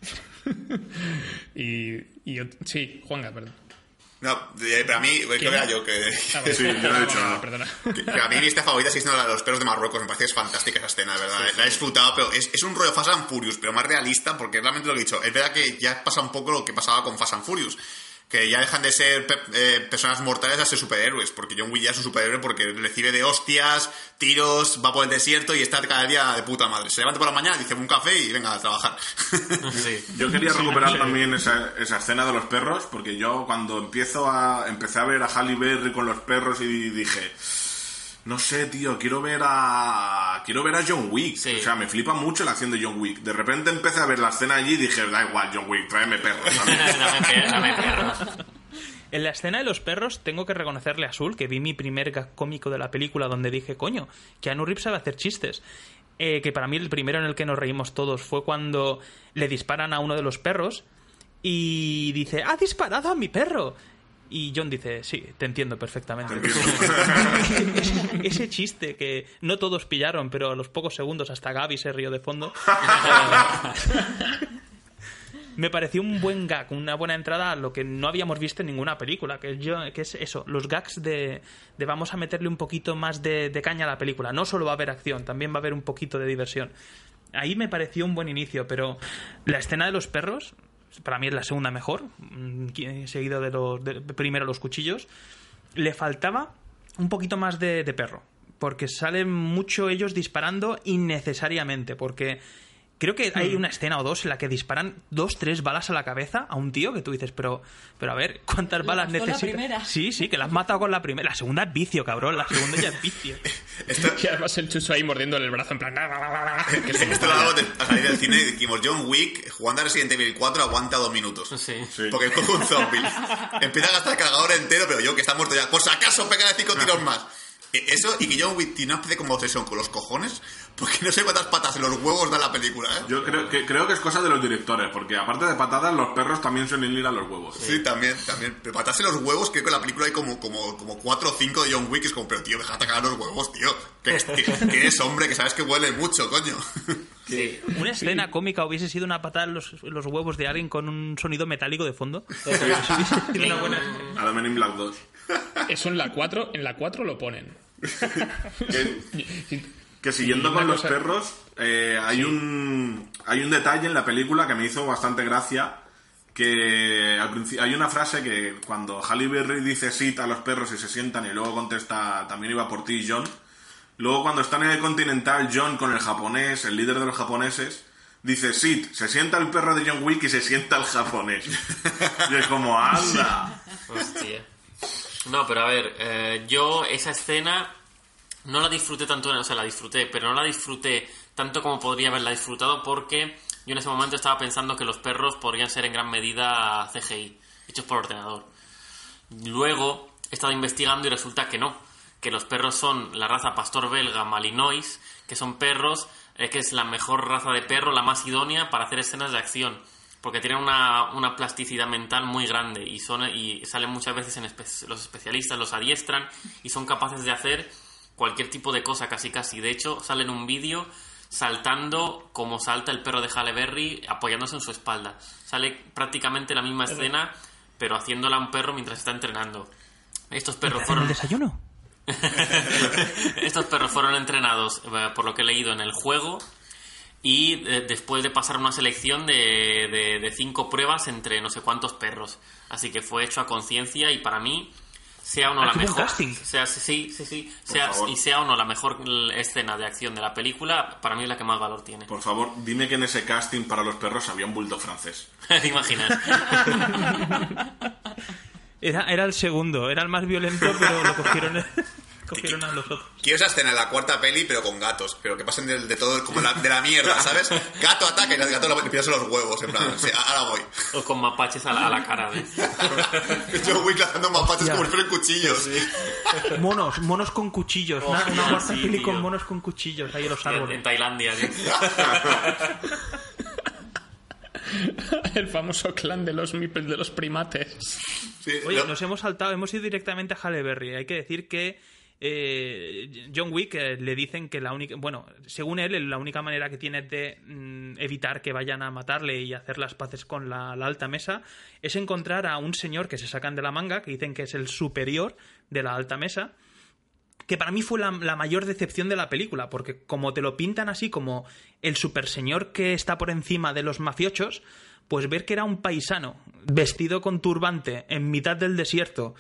y, y ot- sí, Juanga, perdón. No, eh, pero a mí, creo que era yo que... Ah, vale. Sí, yo no he dicho nada. Perdona. que- que a mí mi lista favorita sigue siendo la de los perros de Marruecos. Me parece que es fantástica esa escena, verdad. La he disfrutado, pero es, es un rollo Fast and Furious, pero más realista, porque realmente lo que he dicho. Es verdad que ya pasa un poco lo que pasaba con Fast and Furious. Que ya dejan de ser pe- eh, personas mortales a ser superhéroes. Porque John Wick ya es un superhéroe porque recibe de hostias, tiros, va por el desierto y está cada día de puta madre. Se levanta por la mañana, dice un café y venga a trabajar. Sí. Yo quería recuperar también esa, esa escena de los perros, porque yo cuando empiezo a empecé a ver a Halle Berry con los perros y dije, no sé, tío, quiero ver a quiero ver a John Wick. Sí. O sea, me flipa mucho la acción de John Wick. De repente empecé a ver la escena allí y dije, da igual, John Wick, tráeme perros. Dame per- dame perros. En la escena de los perros tengo que reconocerle a Azul que vi mi primer gag cómico de la película donde dije, coño, Keanu Reeves sabe hacer chistes. Eh, que para mí el primero en el que nos reímos todos fue cuando le disparan a uno de los perros y dice, ha disparado a mi perro. Y John dice, sí, te entiendo perfectamente. ese, ese chiste que no todos pillaron, pero a los pocos segundos hasta Gaby se rió de fondo. me pareció un buen gag, una buena entrada a lo que no habíamos visto en ninguna película, que, yo, que es eso, los gags de, de vamos a meterle un poquito más de, de caña a la película. No solo va a haber acción, también va a haber un poquito de diversión. Ahí me pareció un buen inicio, pero la escena de los perros, para mí es la segunda mejor, mm, seguido de los primero los cuchillos, le faltaba un poquito más de, de perro, porque salen mucho ellos disparando innecesariamente, porque creo que hay una escena o dos en la que disparan dos, tres balas a la cabeza a un tío que tú dices, pero, pero a ver, ¿cuántas balas necesitas? primera. Sí, sí, que la has matado con la primera. La segunda es vicio, cabrón. La segunda ya es vicio. Esto, Y además el chucho ahí mordiéndole el brazo en plan... que se esto lo hago de- a salir del cine y dijimos, John Wick, jugando a Resident Evil 4, aguanta dos minutos. Sí. Sí. Porque coge un zombie. Empieza a gastar el cargador entero, pero yo que está muerto ya. Por si acaso, pégale cinco tiros más. E- Eso, y que John Wick tiene una especie como obsesión con los cojones, porque no sé cuántas patas en los huevos da la película, ¿eh? Yo creo que, creo que es cosa de los directores, porque aparte de patadas, los perros también suelen ir a los huevos. Sí, también, también. Pero patas en los huevos, creo que en la película hay como, como, como cuatro o cinco de John Wick, es como, pero tío, deja de atacar a los huevos, tío. Que, que, que eres hombre, que sabes que huele mucho, coño. Sí. Una escena cómica hubiese sido una patada en los, los huevos de alguien con un sonido metálico de fondo. Sido una buena. A la Men in Black 2. Eso en la 4, en la 4 lo ponen. que, que siguiendo con los cosa- perros, eh, hay un hay un detalle en la película que me hizo bastante gracia. Que al principio hay una frase que cuando Halle Berry dice sit a los perros y se sientan y luego contesta también iba por ti John. Luego cuando están en el Continental John con el japonés, el líder de los japoneses, dice sit, se sienta el perro de John Wick y se sienta el japonés. y es como anda. Hostia. No, pero a ver, eh, yo esa escena no la disfruté tanto, o sea, la disfruté, pero no la disfruté tanto como podría haberla disfrutado porque yo en ese momento estaba pensando que los perros podrían ser en gran medida CGI, hechos por ordenador. Luego he estado investigando y resulta que no, que los perros son la raza pastor belga Malinois, que son perros, eh, que es la mejor raza de perro, la más idónea para hacer escenas de acción, porque tienen una, una plasticidad mental muy grande y, son, y salen muchas veces en los especialistas, los adiestran y son capaces de hacer cualquier tipo de cosa, casi casi. De hecho, sale en un vídeo saltando como salta el perro de Halle Berry apoyándose en su espalda. Sale prácticamente la misma escena, pero haciéndola a un perro mientras está entrenando. Estos perros ¿En el fueron... desayuno? Estos perros fueron entrenados, eh, por lo que he leído, en el juego y eh, después de pasar una selección de, de- de cinco pruebas entre no sé cuántos perros. Así que fue hecho a conciencia y para mí, sea o no Ah, la mejor... casting. Sea, sí, sí, sí. Sea, y sea o no la mejor escena de acción de la película, para mí es la que más valor tiene. Por favor, dime que en ese casting para los perros había un bulldog francés. ¿Te imaginas? Era, era el segundo, era el más violento, pero lo cogieron, cogieron a los otros. Quiero esa escena en la cuarta peli, pero con gatos. Pero que pasen de, de todo, como la- de la mierda, ¿sabes? Gato ataca y el gato le empieza los huevos. En plan, sí, ahora voy. o con mapaches a la, a la cara. ¿ves? Yo voy lanzando mapaches Hostia. como si fueran cuchillos. Monos, monos con cuchillos. Oh, una una sí, cuarta peli con monos con cuchillos ahí en los En, en árboles. Tailandia. ¿sí? El famoso clan de los de los primates. Sí, Oye, nos hemos saltado, hemos ido directamente a Halle Berry. Hay que decir que eh, John Wick eh, le dicen que la única, bueno, según él, la única manera que tiene de mm, evitar que vayan a matarle y hacer las paces con la, alta mesa es encontrar a un señor que se sacan de la manga, que dicen que es el superior de la alta mesa, que para mí fue la, la mayor decepción de la película, porque como te lo pintan así como el super señor que está por encima de los mafiochos, pues ver que era un paisano vestido con turbante en mitad del desierto,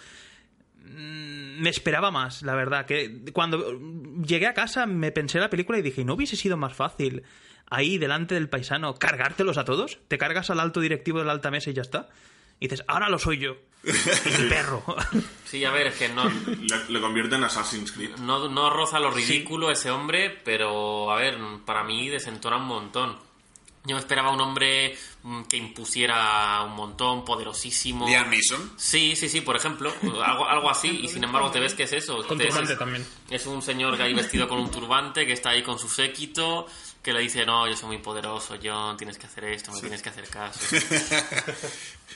me esperaba más, la verdad, que cuando llegué a casa me pensé la película y dije, ¿no hubiese sido más fácil ahí delante del paisano cargártelos a todos? Te cargas al alto directivo de la alta mesa y ya está. Y dices, ahora lo soy yo. El perro. Sí, a ver, es que no, Le, le convierte en Assassin's Creed. No, no roza lo ridículo ese hombre, pero a ver, para mí desentona un montón. Yo me esperaba un hombre mm, que impusiera un montón, poderosísimo. Liam Neeson. Sí, sí, sí, por ejemplo, algo, algo así, y sin embargo te ves que es eso. Con Te- turbante es, también. es un señor que hay vestido con un turbante, que está ahí con su séquito, que le dice, no, yo soy muy poderoso, John, tienes que hacer esto, me tienes que hacer caso.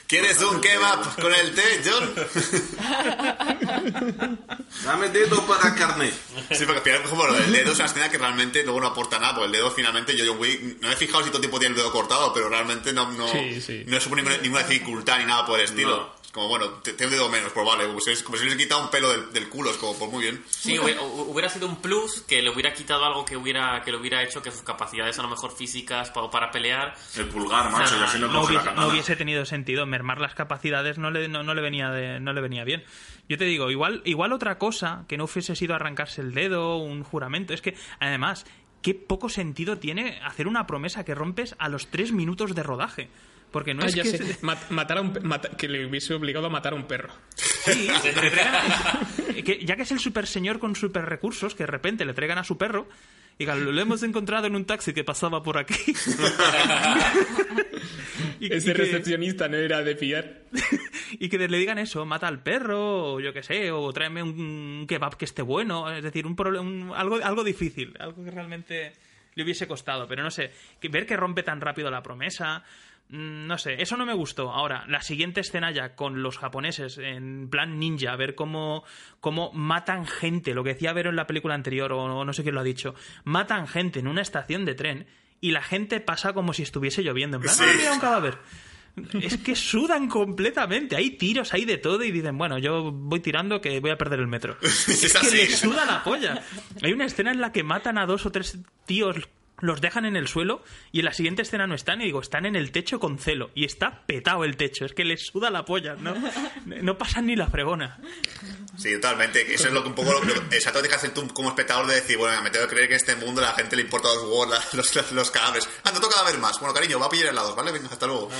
¿Quieres un kebab con el té, John? Dame dedo para carne. Sí, porque al final, lo del dedo es una escena que realmente luego no aporta nada. Porque el dedo, finalmente, yo, John Wick, no me he fijado si todo el tiempo tiene el dedo cortado, pero realmente no, no, Sí, sí. no supone ninguna, ninguna dificultad ni nada por el estilo. No. Como, bueno, te- tengo un dedo menos, pues vale, como si, como si le hubiese quitado un pelo del, del culo, es como, pues muy bien. Sí, hubiera, hubiera sido un plus que le hubiera quitado algo que hubiera que le hubiera hecho que sus capacidades a lo mejor físicas para, para pelear. El pulgar, macho, y así no, no la hubiese, no hubiese tenido sentido mermar las capacidades no le, no, no le venía de- no le venía bien. Yo te digo igual igual otra cosa que no hubiese sido arrancarse el dedo un juramento es que además qué poco sentido tiene hacer una promesa que rompes a los tres minutos de rodaje porque no Ah, es que sé. Mat- matar a un pe- mata- que le hubiese obligado a matar a un perro. Sí, traigan- que ya que es el super señor con super recursos, que de repente le traigan a su perro y lo hemos encontrado en un taxi que pasaba por aquí. y, Ese y que, recepcionista no era de fiar. y que le digan eso, mata al perro, o yo qué sé, o tráeme un kebab que esté bueno, es decir, un, un- algo, algo difícil, algo que realmente le hubiese costado, pero no sé, que ver que rompe tan rápido la promesa, no sé, eso no me gustó. Ahora, la siguiente escena ya con los japoneses en plan ninja, ver cómo, cómo matan gente, lo que decía Vero en la película anterior, o, no sé quién lo ha dicho, matan gente en una estación de tren y la gente pasa como si estuviese lloviendo, en plan, Sí. "Ah, mira un cadáver. Es que sudan completamente. Hay tiros, hay de todo y dicen, bueno, yo voy tirando que voy a perder el metro. es Es que les suda la polla. Hay una escena en la que matan a dos o tres tíos, los dejan en el suelo y en la siguiente escena no están y digo, están en el techo con celo y está petado el techo. Es que les suda la polla, ¿no? No pasan ni la fregona. Sí, totalmente. Eso es lo que un poco lo, lo- exacto que tienes que hacer tú como espectador de decir, bueno, me tengo que creer que en este mundo a la gente le importa dos huevos la- los, los, los cadáveres. Ah, no toca ver más. Bueno, cariño, va a pillar helados, ¿vale? Venga, hasta luego.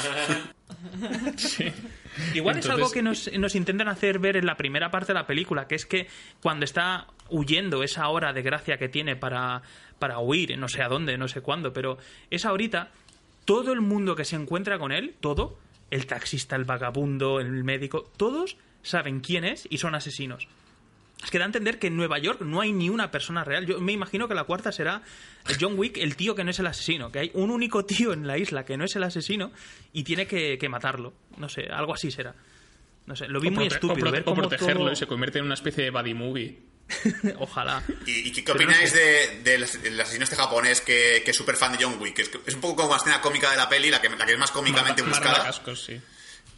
Igual es algo que nos, nos intentan hacer ver en la primera parte de la película, que es que cuando está huyendo esa hora de gracia que tiene para, para huir, no sé a dónde, no sé cuándo, pero esa horita, todo el mundo que se encuentra con él, todo, el taxista, el vagabundo, el médico, todos saben quién es y son asesinos. Es que da a entender que en Nueva York no hay ni una persona real. Yo me imagino que la cuarta será John Wick, el tío que no es el asesino. Que hay un único tío en la isla que no es el asesino y tiene que, que matarlo. No sé, algo así será. No sé, lo vi O muy estúpido. Ver o cómo protegerlo todo- y se convierte en una especie de buddy movie. Ojalá. ¿Y, y qué, opináis de, del asesino este japonés que, que es súper fan de John Wick? Es, que es un poco como la escena cómica de la peli, la que, la que es más cómicamente Mar- buscada. Sí.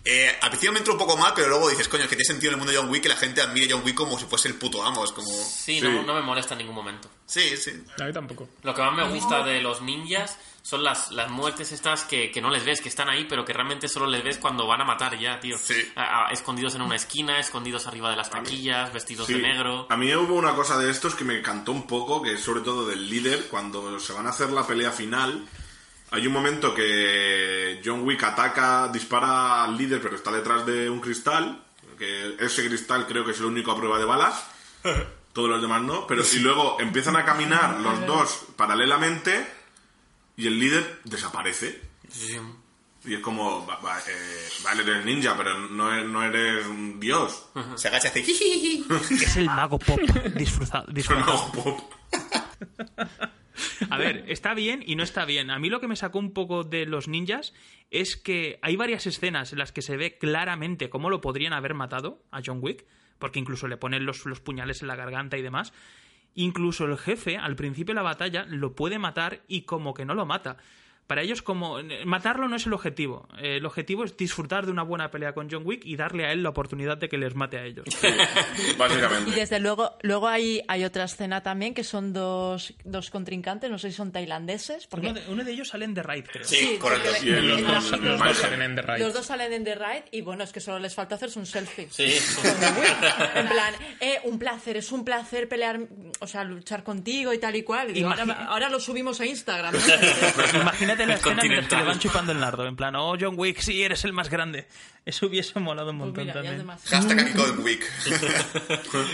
Eh, al principio me entró un poco mal, pero luego dices, coño, es que tiene sentido en el mundo de John Wick que la gente admire a John Wick como si fuese el puto amo. Es como... Sí, Sí. No, no me molesta en ningún momento. Sí, sí. A mí tampoco. Lo que más me gusta de los ninjas son las, las muertes estas que, que no les ves, que están ahí, pero que realmente solo les ves cuando van a matar ya, tío. Sí. A- a- escondidos en una esquina, escondidos arriba de las taquillas, vestidos Sí. de negro. A mí hubo una cosa de estos que me encantó un poco, que es sobre todo del líder, cuando se van a hacer la pelea final. Hay un momento que John Wick ataca, dispara al líder, pero está detrás de un cristal. Que ese cristal creo que es el único a prueba de balas. Todos los demás no. Pero y luego empiezan a caminar los dos paralelamente y el líder desaparece. Y es como, va- va, eh, vale, eres ninja, pero no, e- no eres un dios. Se agacha y hace... Es el mago pop disfrazado. disfrazado. No, pop. A ver, está bien y no está bien. A mí lo que me sacó un poco de los ninjas es que hay varias escenas en las que se ve claramente cómo lo podrían haber matado a John Wick, porque incluso le ponen los, puñales en la garganta y demás. Incluso el jefe, al principio de la batalla, lo puede matar y como que no lo mata. Para ellos, como matarlo no es el objetivo. Eh, El objetivo es disfrutar de una buena pelea con John Wick y darle a él la oportunidad de que les mate a ellos. Y Básicamente. desde luego, luego hay, hay otra escena también que son dos, dos contrincantes, no sé si son tailandeses, porque Uno de, uno de ellos sale en The Raid, creo. Sí, Sí, correcto. Y los dos- el- los Los dos salen en The Raid. los dos salen en The Ride y bueno, es que solo les falta hacerse un selfie. Sí. En plan, eh, un placer, es un placer pelear, o sea, luchar contigo y tal y cual. Y digo, ahora, lo subimos a Instagram. Imagínate la escena en la que le van chupando el nardo. En plan, oh, John Wick, sí, eres el más grande. Eso hubiese molado un Pues montón mira, ya es también. Hashtag Golden Week.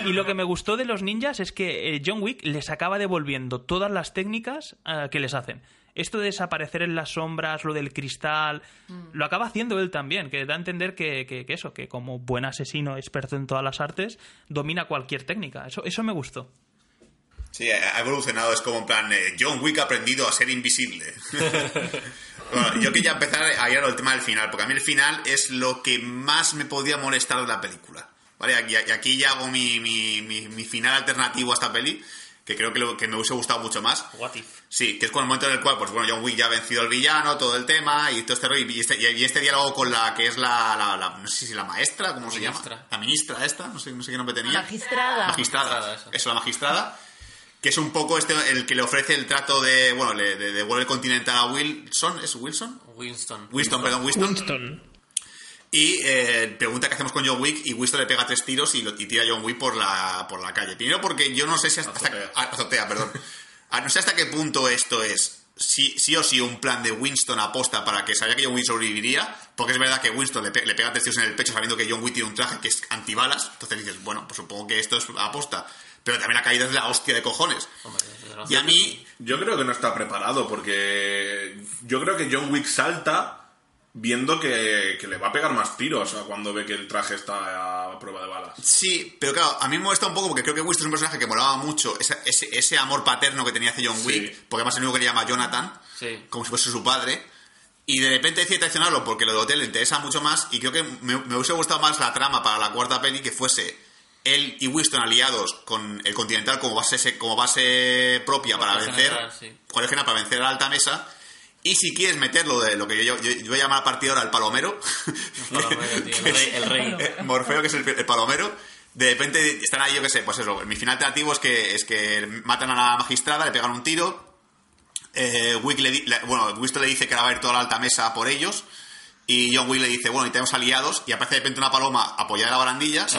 Y lo que me gustó de los ninjas es que eh, John Wick les acaba devolviendo todas las técnicas eh, que les hacen. Esto de desaparecer en las sombras, lo del cristal, lo acaba haciendo él también, que da a entender que, que- que eso, que como buen asesino experto en todas las artes, domina cualquier técnica. Eso, eso me gustó. Sí, ha evolucionado. Es como en plan, eh, John Wick ha aprendido a ser invisible. bueno, yo quería empezar a ir al tema del final, porque a mí el final es lo que más me podía molestar de la película. ¿Vale? Y aquí, ya hago mi, mi, mi- mi final alternativo a esta peli, que creo que, lo- que me hubiese gustado mucho más. What if? Sí, que es con el momento en el cual, pues bueno, John Wick ya ha vencido al villano, todo el tema, y todo este rollo, y este, y este diálogo con la que es la, la- la- no sé si la maestra, ¿cómo se Ministra. llama? La ministra esta, no sé, no sé qué nombre tenía. Magistrada. Magistrada, Magistrada, eso. eso, la magistrada. Que es un poco este el que le ofrece el trato de, bueno, le de- devuelve el continental a Wilson, ¿es Wilson? Winston. Winston, perdón, Winston. Winston. Y eh, pregunta qué hacemos con John Wick y Winston le pega tres tiros y, lo, y tira a John Wick por la, por la calle. Primero porque yo no sé si hasta... Azotea. azotea, perdón. No sé hasta qué punto esto es sí, sí o sí un plan de Winston aposta para que sabía que John Wick sobreviviría, porque es verdad que Winston le, pe- le pega tres tiros en el pecho sabiendo que John Wick tiene un traje que es antibalas, entonces dices, bueno, pues supongo que esto es aposta. Pero también la caída es la hostia de cojones. Hombre, Y a mí, Yo creo que no está preparado porque yo creo que John Wick salta viendo que, que le va a pegar más tiros a cuando ve que el traje está a prueba de balas. Sí, pero claro, a mí me molesta un poco porque creo que Winston es un personaje que molaba mucho, ese, ese, ese amor paterno que tenía hacia John Sí. Wick, porque además el único que le llama Jonathan, Sí. como si fuese su padre, y de repente decide traicionarlo porque lo de hotel le interesa mucho más, y creo que me, me hubiese gustado más la trama para la cuarta peli que fuese él y Winston aliados con el Continental como base, como base propia para vencer, general, sí. para vencer a la alta mesa, Y si quieres meterlo de lo que yo, yo, yo voy a llamar a partir ahora el palomero, Palomero, tío, el rey. El rey. Morfeo, que es el, el palomero, de repente están ahí, yo qué sé, pues eso, mi final alternativo es que, es que matan a la magistrada, le pegan un tiro, eh, Wick le, di- le- bueno, Winston le dice que va a ir toda la alta mesa por ellos, y John Wick le dice, bueno, y tenemos aliados, y aparece de repente una paloma apoyada en las barandillas,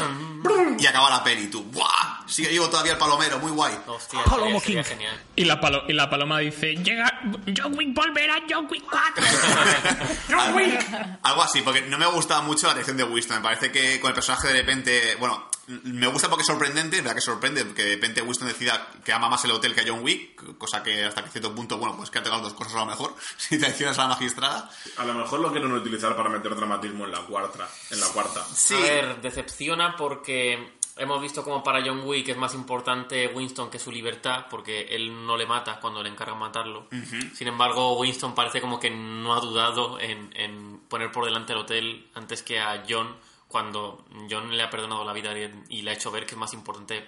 y acaba la peli, y tú, ¡buah! Sigue vivo todavía el palomero, muy guay. Hostia, Palomo sería- sería King. genial. Y la, palo- y la paloma dice, llega John Wick volverá, John Wick 4. John Wick. Algo así, porque no me ha gustado mucho la reacción de Winston. Me parece que con el personaje de repente. Bueno, me gusta porque es sorprendente, es verdad que sorprende, que de repente Winston decida que ama más el hotel que a John Wick, cosa que hasta que cierto punto, bueno, pues que han las dos cosas a lo mejor, si traicionas a la magistrada. A lo mejor lo quieren utilizar para meter dramatismo en la cuarta. En la cuarta. Sí, A ver, decepciona porque hemos visto como para John Wick es más importante Winston que su libertad, porque él no le mata cuando le encargan matarlo. Sin embargo, Winston parece como que no ha dudado en, en poner por delante el hotel antes que a John, cuando John le ha perdonado la vida y, le ha hecho ver que es más importante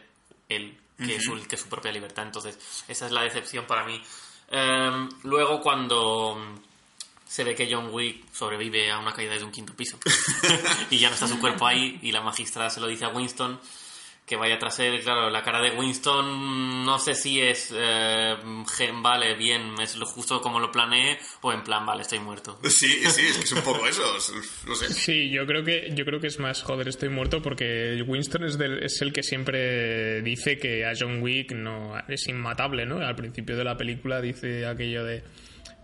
él que, su, que su propia libertad. Entonces, esa es la decepción para mí. Em, luego, cuando se ve que John Wick sobrevive a una caída desde un quinto piso. y ya no está su cuerpo ahí y la magistrada se lo dice a Winston que vaya tras él. Claro, la cara de Winston no sé si es eh, gen- vale, bien, es lo justo como lo planeé o en plan, vale, estoy muerto. sí, sí, es que es un poco eso, es- no sé. Sí, yo creo que yo creo que es más joder, estoy muerto porque Winston es, del- es el que siempre dice que a John Wick no es inmatable, ¿no? Al principio de la película dice aquello de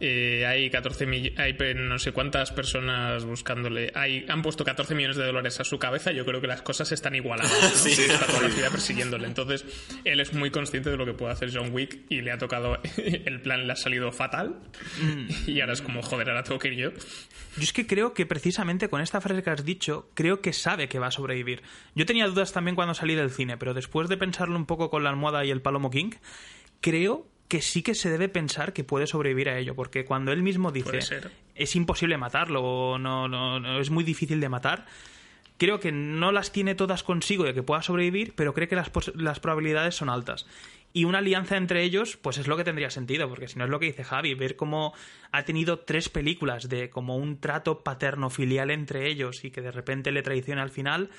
eh, hay 14 mill- hay no sé cuántas personas buscándole, hay han puesto 14 millones de dólares a su cabeza, yo creo que las cosas están igualadas, ¿no? Sí. está toda la vida persiguiéndole. Entonces, él es muy consciente de lo que puede hacer John Wick y le ha tocado el plan le ha salido fatal y ahora es como joder, ahora tengo que ir yo. Yo es que creo que precisamente con esta frase que has dicho, creo que sabe que va a sobrevivir. Yo tenía dudas también cuando salí del cine, pero después de pensarlo un poco con la almohada y el palomo King, creo que sí que se debe pensar que puede sobrevivir a ello, porque cuando él mismo dice es imposible matarlo o no, no, no, es muy difícil de matar, creo que no las tiene todas consigo de que pueda sobrevivir, pero cree que las, las probabilidades son altas. Y una alianza entre ellos, pues es lo que tendría sentido, porque si no es lo que dice Javi, ver cómo ha tenido tres películas de como un trato paterno-filial entre ellos y que de repente le traiciona al final,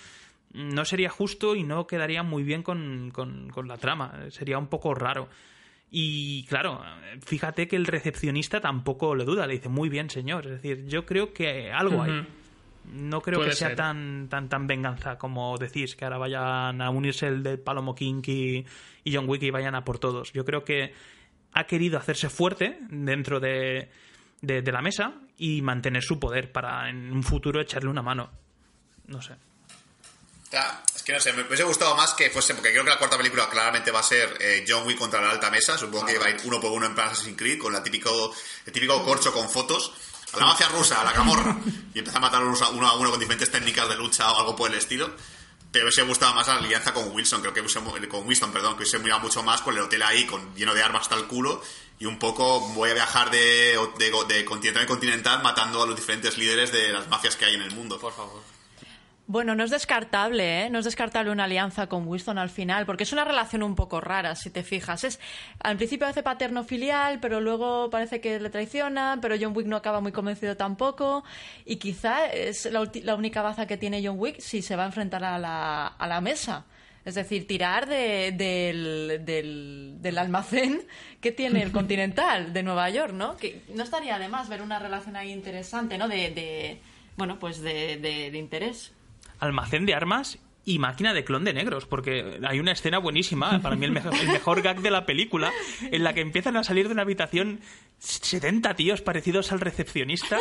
no sería justo y no quedaría muy bien con, con- con la trama. Sería un poco raro. Y claro, fíjate que el recepcionista tampoco lo duda, le dice muy bien, señor. Es decir, yo creo que algo hay. No creo Puede que sea ser. tan, tan, tan venganza como decís, que ahora vayan a unirse el de Palomo King y, y John Wick y vayan a por todos. Yo creo que ha querido hacerse fuerte dentro de, de, de la mesa y mantener su poder para en un futuro echarle una mano. No sé. Ya, es que no sé, me hubiese gustado más que fuese, porque creo que la cuarta película claramente va a ser eh, John Wick contra la alta mesa. Supongo que va a ir uno por uno en plan Assassin's Creed, con la típico, el típico corcho con fotos. A la mafia rusa, a la camorra. Y empieza a matar uno a uno con diferentes técnicas de lucha o algo por el estilo. Pero hubiese gustado más la alianza con Wilson, creo que hubiese, con Winston, perdón, que hubiese mirado mucho más con el hotel ahí, con, lleno de armas hasta el culo. Y un poco voy a viajar de, de, de continental en continental matando a los diferentes líderes de las mafias que hay en el mundo. Por favor. Bueno, no es descartable, ¿eh? No es descartable una alianza con Winston al final, porque es una relación un poco rara, si te fijas. Es, al principio hace paterno-filial, pero luego parece que le traiciona, pero John Wick no acaba muy convencido tampoco. Y quizá es la, ulti- la única baza que tiene John Wick si se va a enfrentar a la, a la mesa. Es decir, tirar de- del, del, del almacén que tiene el Continental de Nueva York, ¿no? Que no estaría de más ver una relación ahí interesante, ¿no? De, de bueno, pues de interés. Almacén de armas y máquina de clon de negros, porque hay una escena buenísima, para mí el mejor, el mejor gag de la película, en la que empiezan a salir de una habitación 70 tíos parecidos al recepcionista,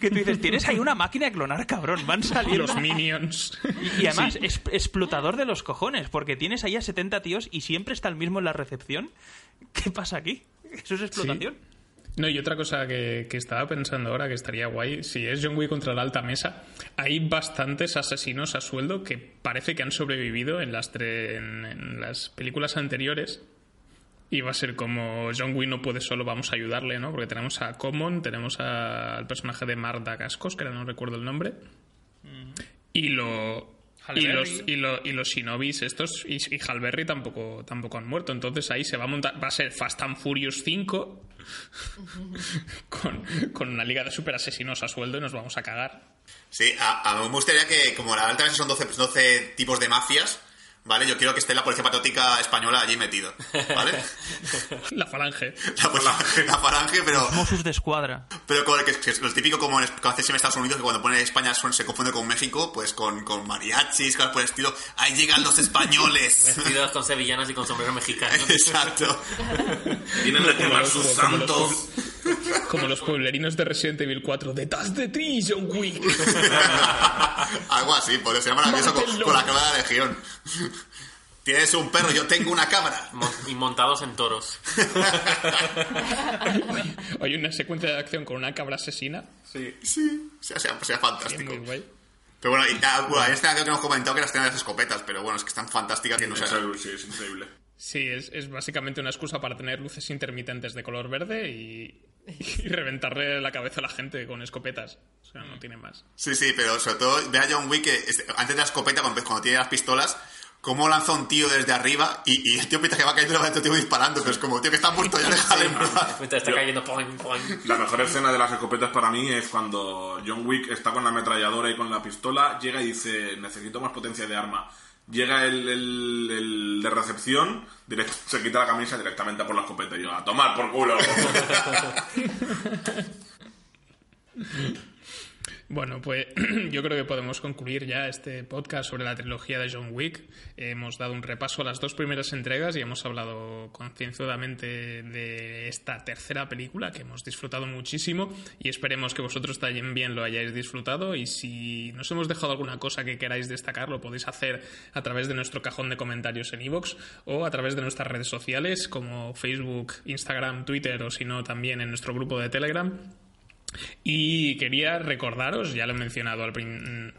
que tú dices, tienes ahí una máquina de clonar, cabrón, van saliendo. Los minions. Y, y además, es- explotador de los cojones, porque tienes ahí a 70 tíos y siempre está el mismo en la recepción. ¿Qué pasa aquí? ¿Eso es explotación? No, y otra cosa que, que estaba pensando ahora que estaría guay, si es John Wick contra la alta mesa, hay bastantes asesinos a sueldo que parece que han sobrevivido en las, tre- en, en las películas anteriores. Y va a ser como John Wick no puede solo, vamos a ayudarle, ¿no? Porque tenemos a Common, tenemos a- al personaje de Marta Cascos, que ahora no recuerdo el nombre. Y lo. Y los, y, lo- y los Shinobis estos y, y Halberry tampoco, tampoco han muerto. Entonces ahí se va a montar. Va a ser Fast and Furious 5 con, con una liga de super asesinos a sueldo y nos vamos a cagar. Sí, a, a mí me gustaría que, como la verdad son 12, 12 tipos de mafias, ¿vale? Yo quiero que esté la Policía Patriótica Española allí metido, ¿vale? La falange. La, pues, la- la falange, pero, Mossos de escuadra. pero con, que, que es lo típico como en, como hace siempre Estados Unidos, que cuando pone España son- se confunde con México, pues con, con mariachis, cosas por el estilo. Ahí llegan los españoles. Vestidos con sevillanas y con sombrero mexicano. Exacto. Vienen a quemar sus Como los- santos. Como los pueblerinos de Resident Evil 4. Detrás de ti, John Wick. Algo así, podría ser maravilloso con, Mátenlo. con la cabra de la legión. Tienes un perro, yo tengo una cabra. Mon- Y montados en toros. Hay una secuencia de acción con una cabra asesina. Sí, sí. Sea, sea, sea fantástico. Pero bueno, y, ah, bueno, en esta que hemos comentado que las de las escopetas, pero bueno, es que es tan fantástica que no sé. Sí, es increíble. Sí, es, es básicamente una excusa para tener luces intermitentes de color verde y, y reventarle la cabeza a la gente con escopetas. O sea, no tiene más. Sí, sí, pero sobre todo ve a John Wick que antes de la escopeta, cuando, cuando tiene las pistolas, cómo lanza un tío desde arriba y, y el tío piensa que va cayendo y va otro tío disparando, pero es como, tío, que está muerto, ya déjale en paz. Mientras está cayendo. poing, poing. La mejor escena de las escopetas para mí es cuando John Wick está con la ametralladora y con la pistola, llega y dice, necesito más potencia de arma. Llega el, el- el de recepción, direct- se quita la camisa directamente por la escopeta y yo, a tomar por culo. Bueno, pues yo creo que podemos concluir ya este podcast sobre la trilogía de John Wick. Hemos dado un repaso a las dos primeras entregas y hemos hablado concienzudamente de esta tercera película que hemos disfrutado muchísimo y esperemos que vosotros también lo hayáis disfrutado y si nos hemos dejado alguna cosa que queráis destacar lo podéis hacer a través de nuestro cajón de comentarios en iVoox o a través de nuestras redes sociales como Facebook, Instagram, Twitter o si no también en nuestro grupo de Telegram. Y quería recordaros, ya lo he mencionado al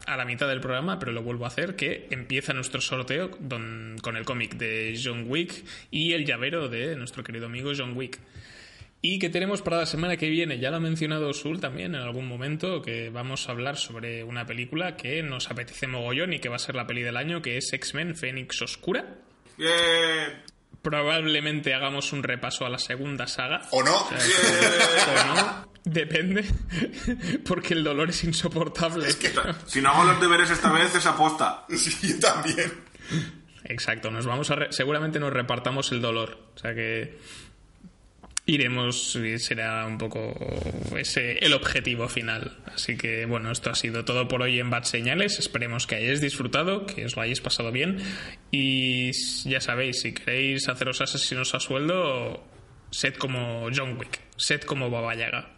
a la mitad del programa, pero lo vuelvo a hacer, que empieza nuestro sorteo don- con el cómic de John Wick y el llavero de nuestro querido amigo John Wick. Y que tenemos para la semana que viene, ya lo ha mencionado Sul también en algún momento, que vamos a hablar sobre una película que nos apetece mogollón y que va a ser la peli del año, que es X-Men Fénix Oscura. Bien. Probablemente hagamos un repaso a la segunda saga. ¿O no? O no, depende, porque el dolor es insoportable. Si no hago los deberes esta vez es aposta. Sí, también. Exacto, nos vamos a re- seguramente nos repartamos el dolor, o sea que iremos y será un poco ese el objetivo final. Así que bueno, esto ha sido todo por hoy en Bad Señales. Esperemos que hayáis disfrutado, que os lo hayáis pasado bien y ya sabéis, si queréis haceros asesinos a sueldo, sed como John Wick, sed como Baba Yaga.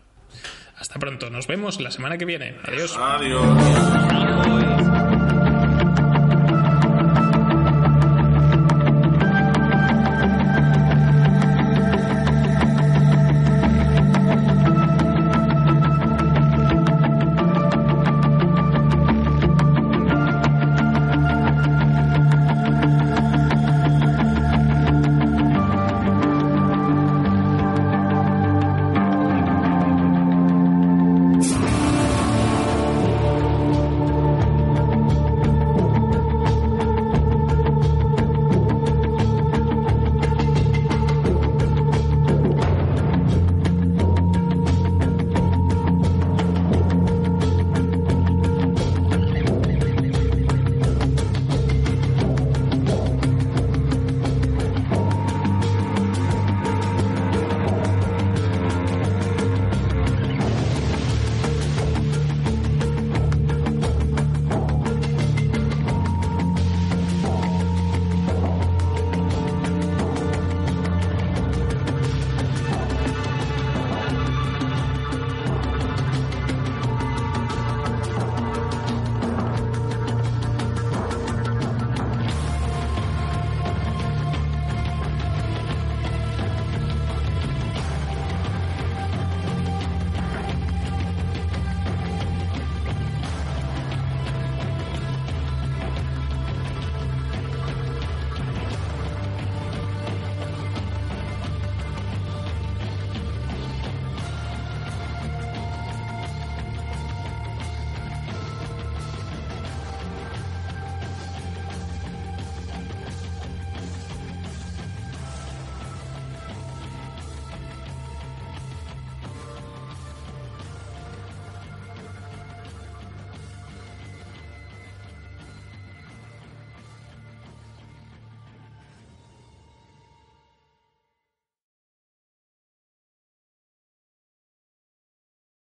Hasta pronto, nos vemos la semana que viene. Adiós. Adiós.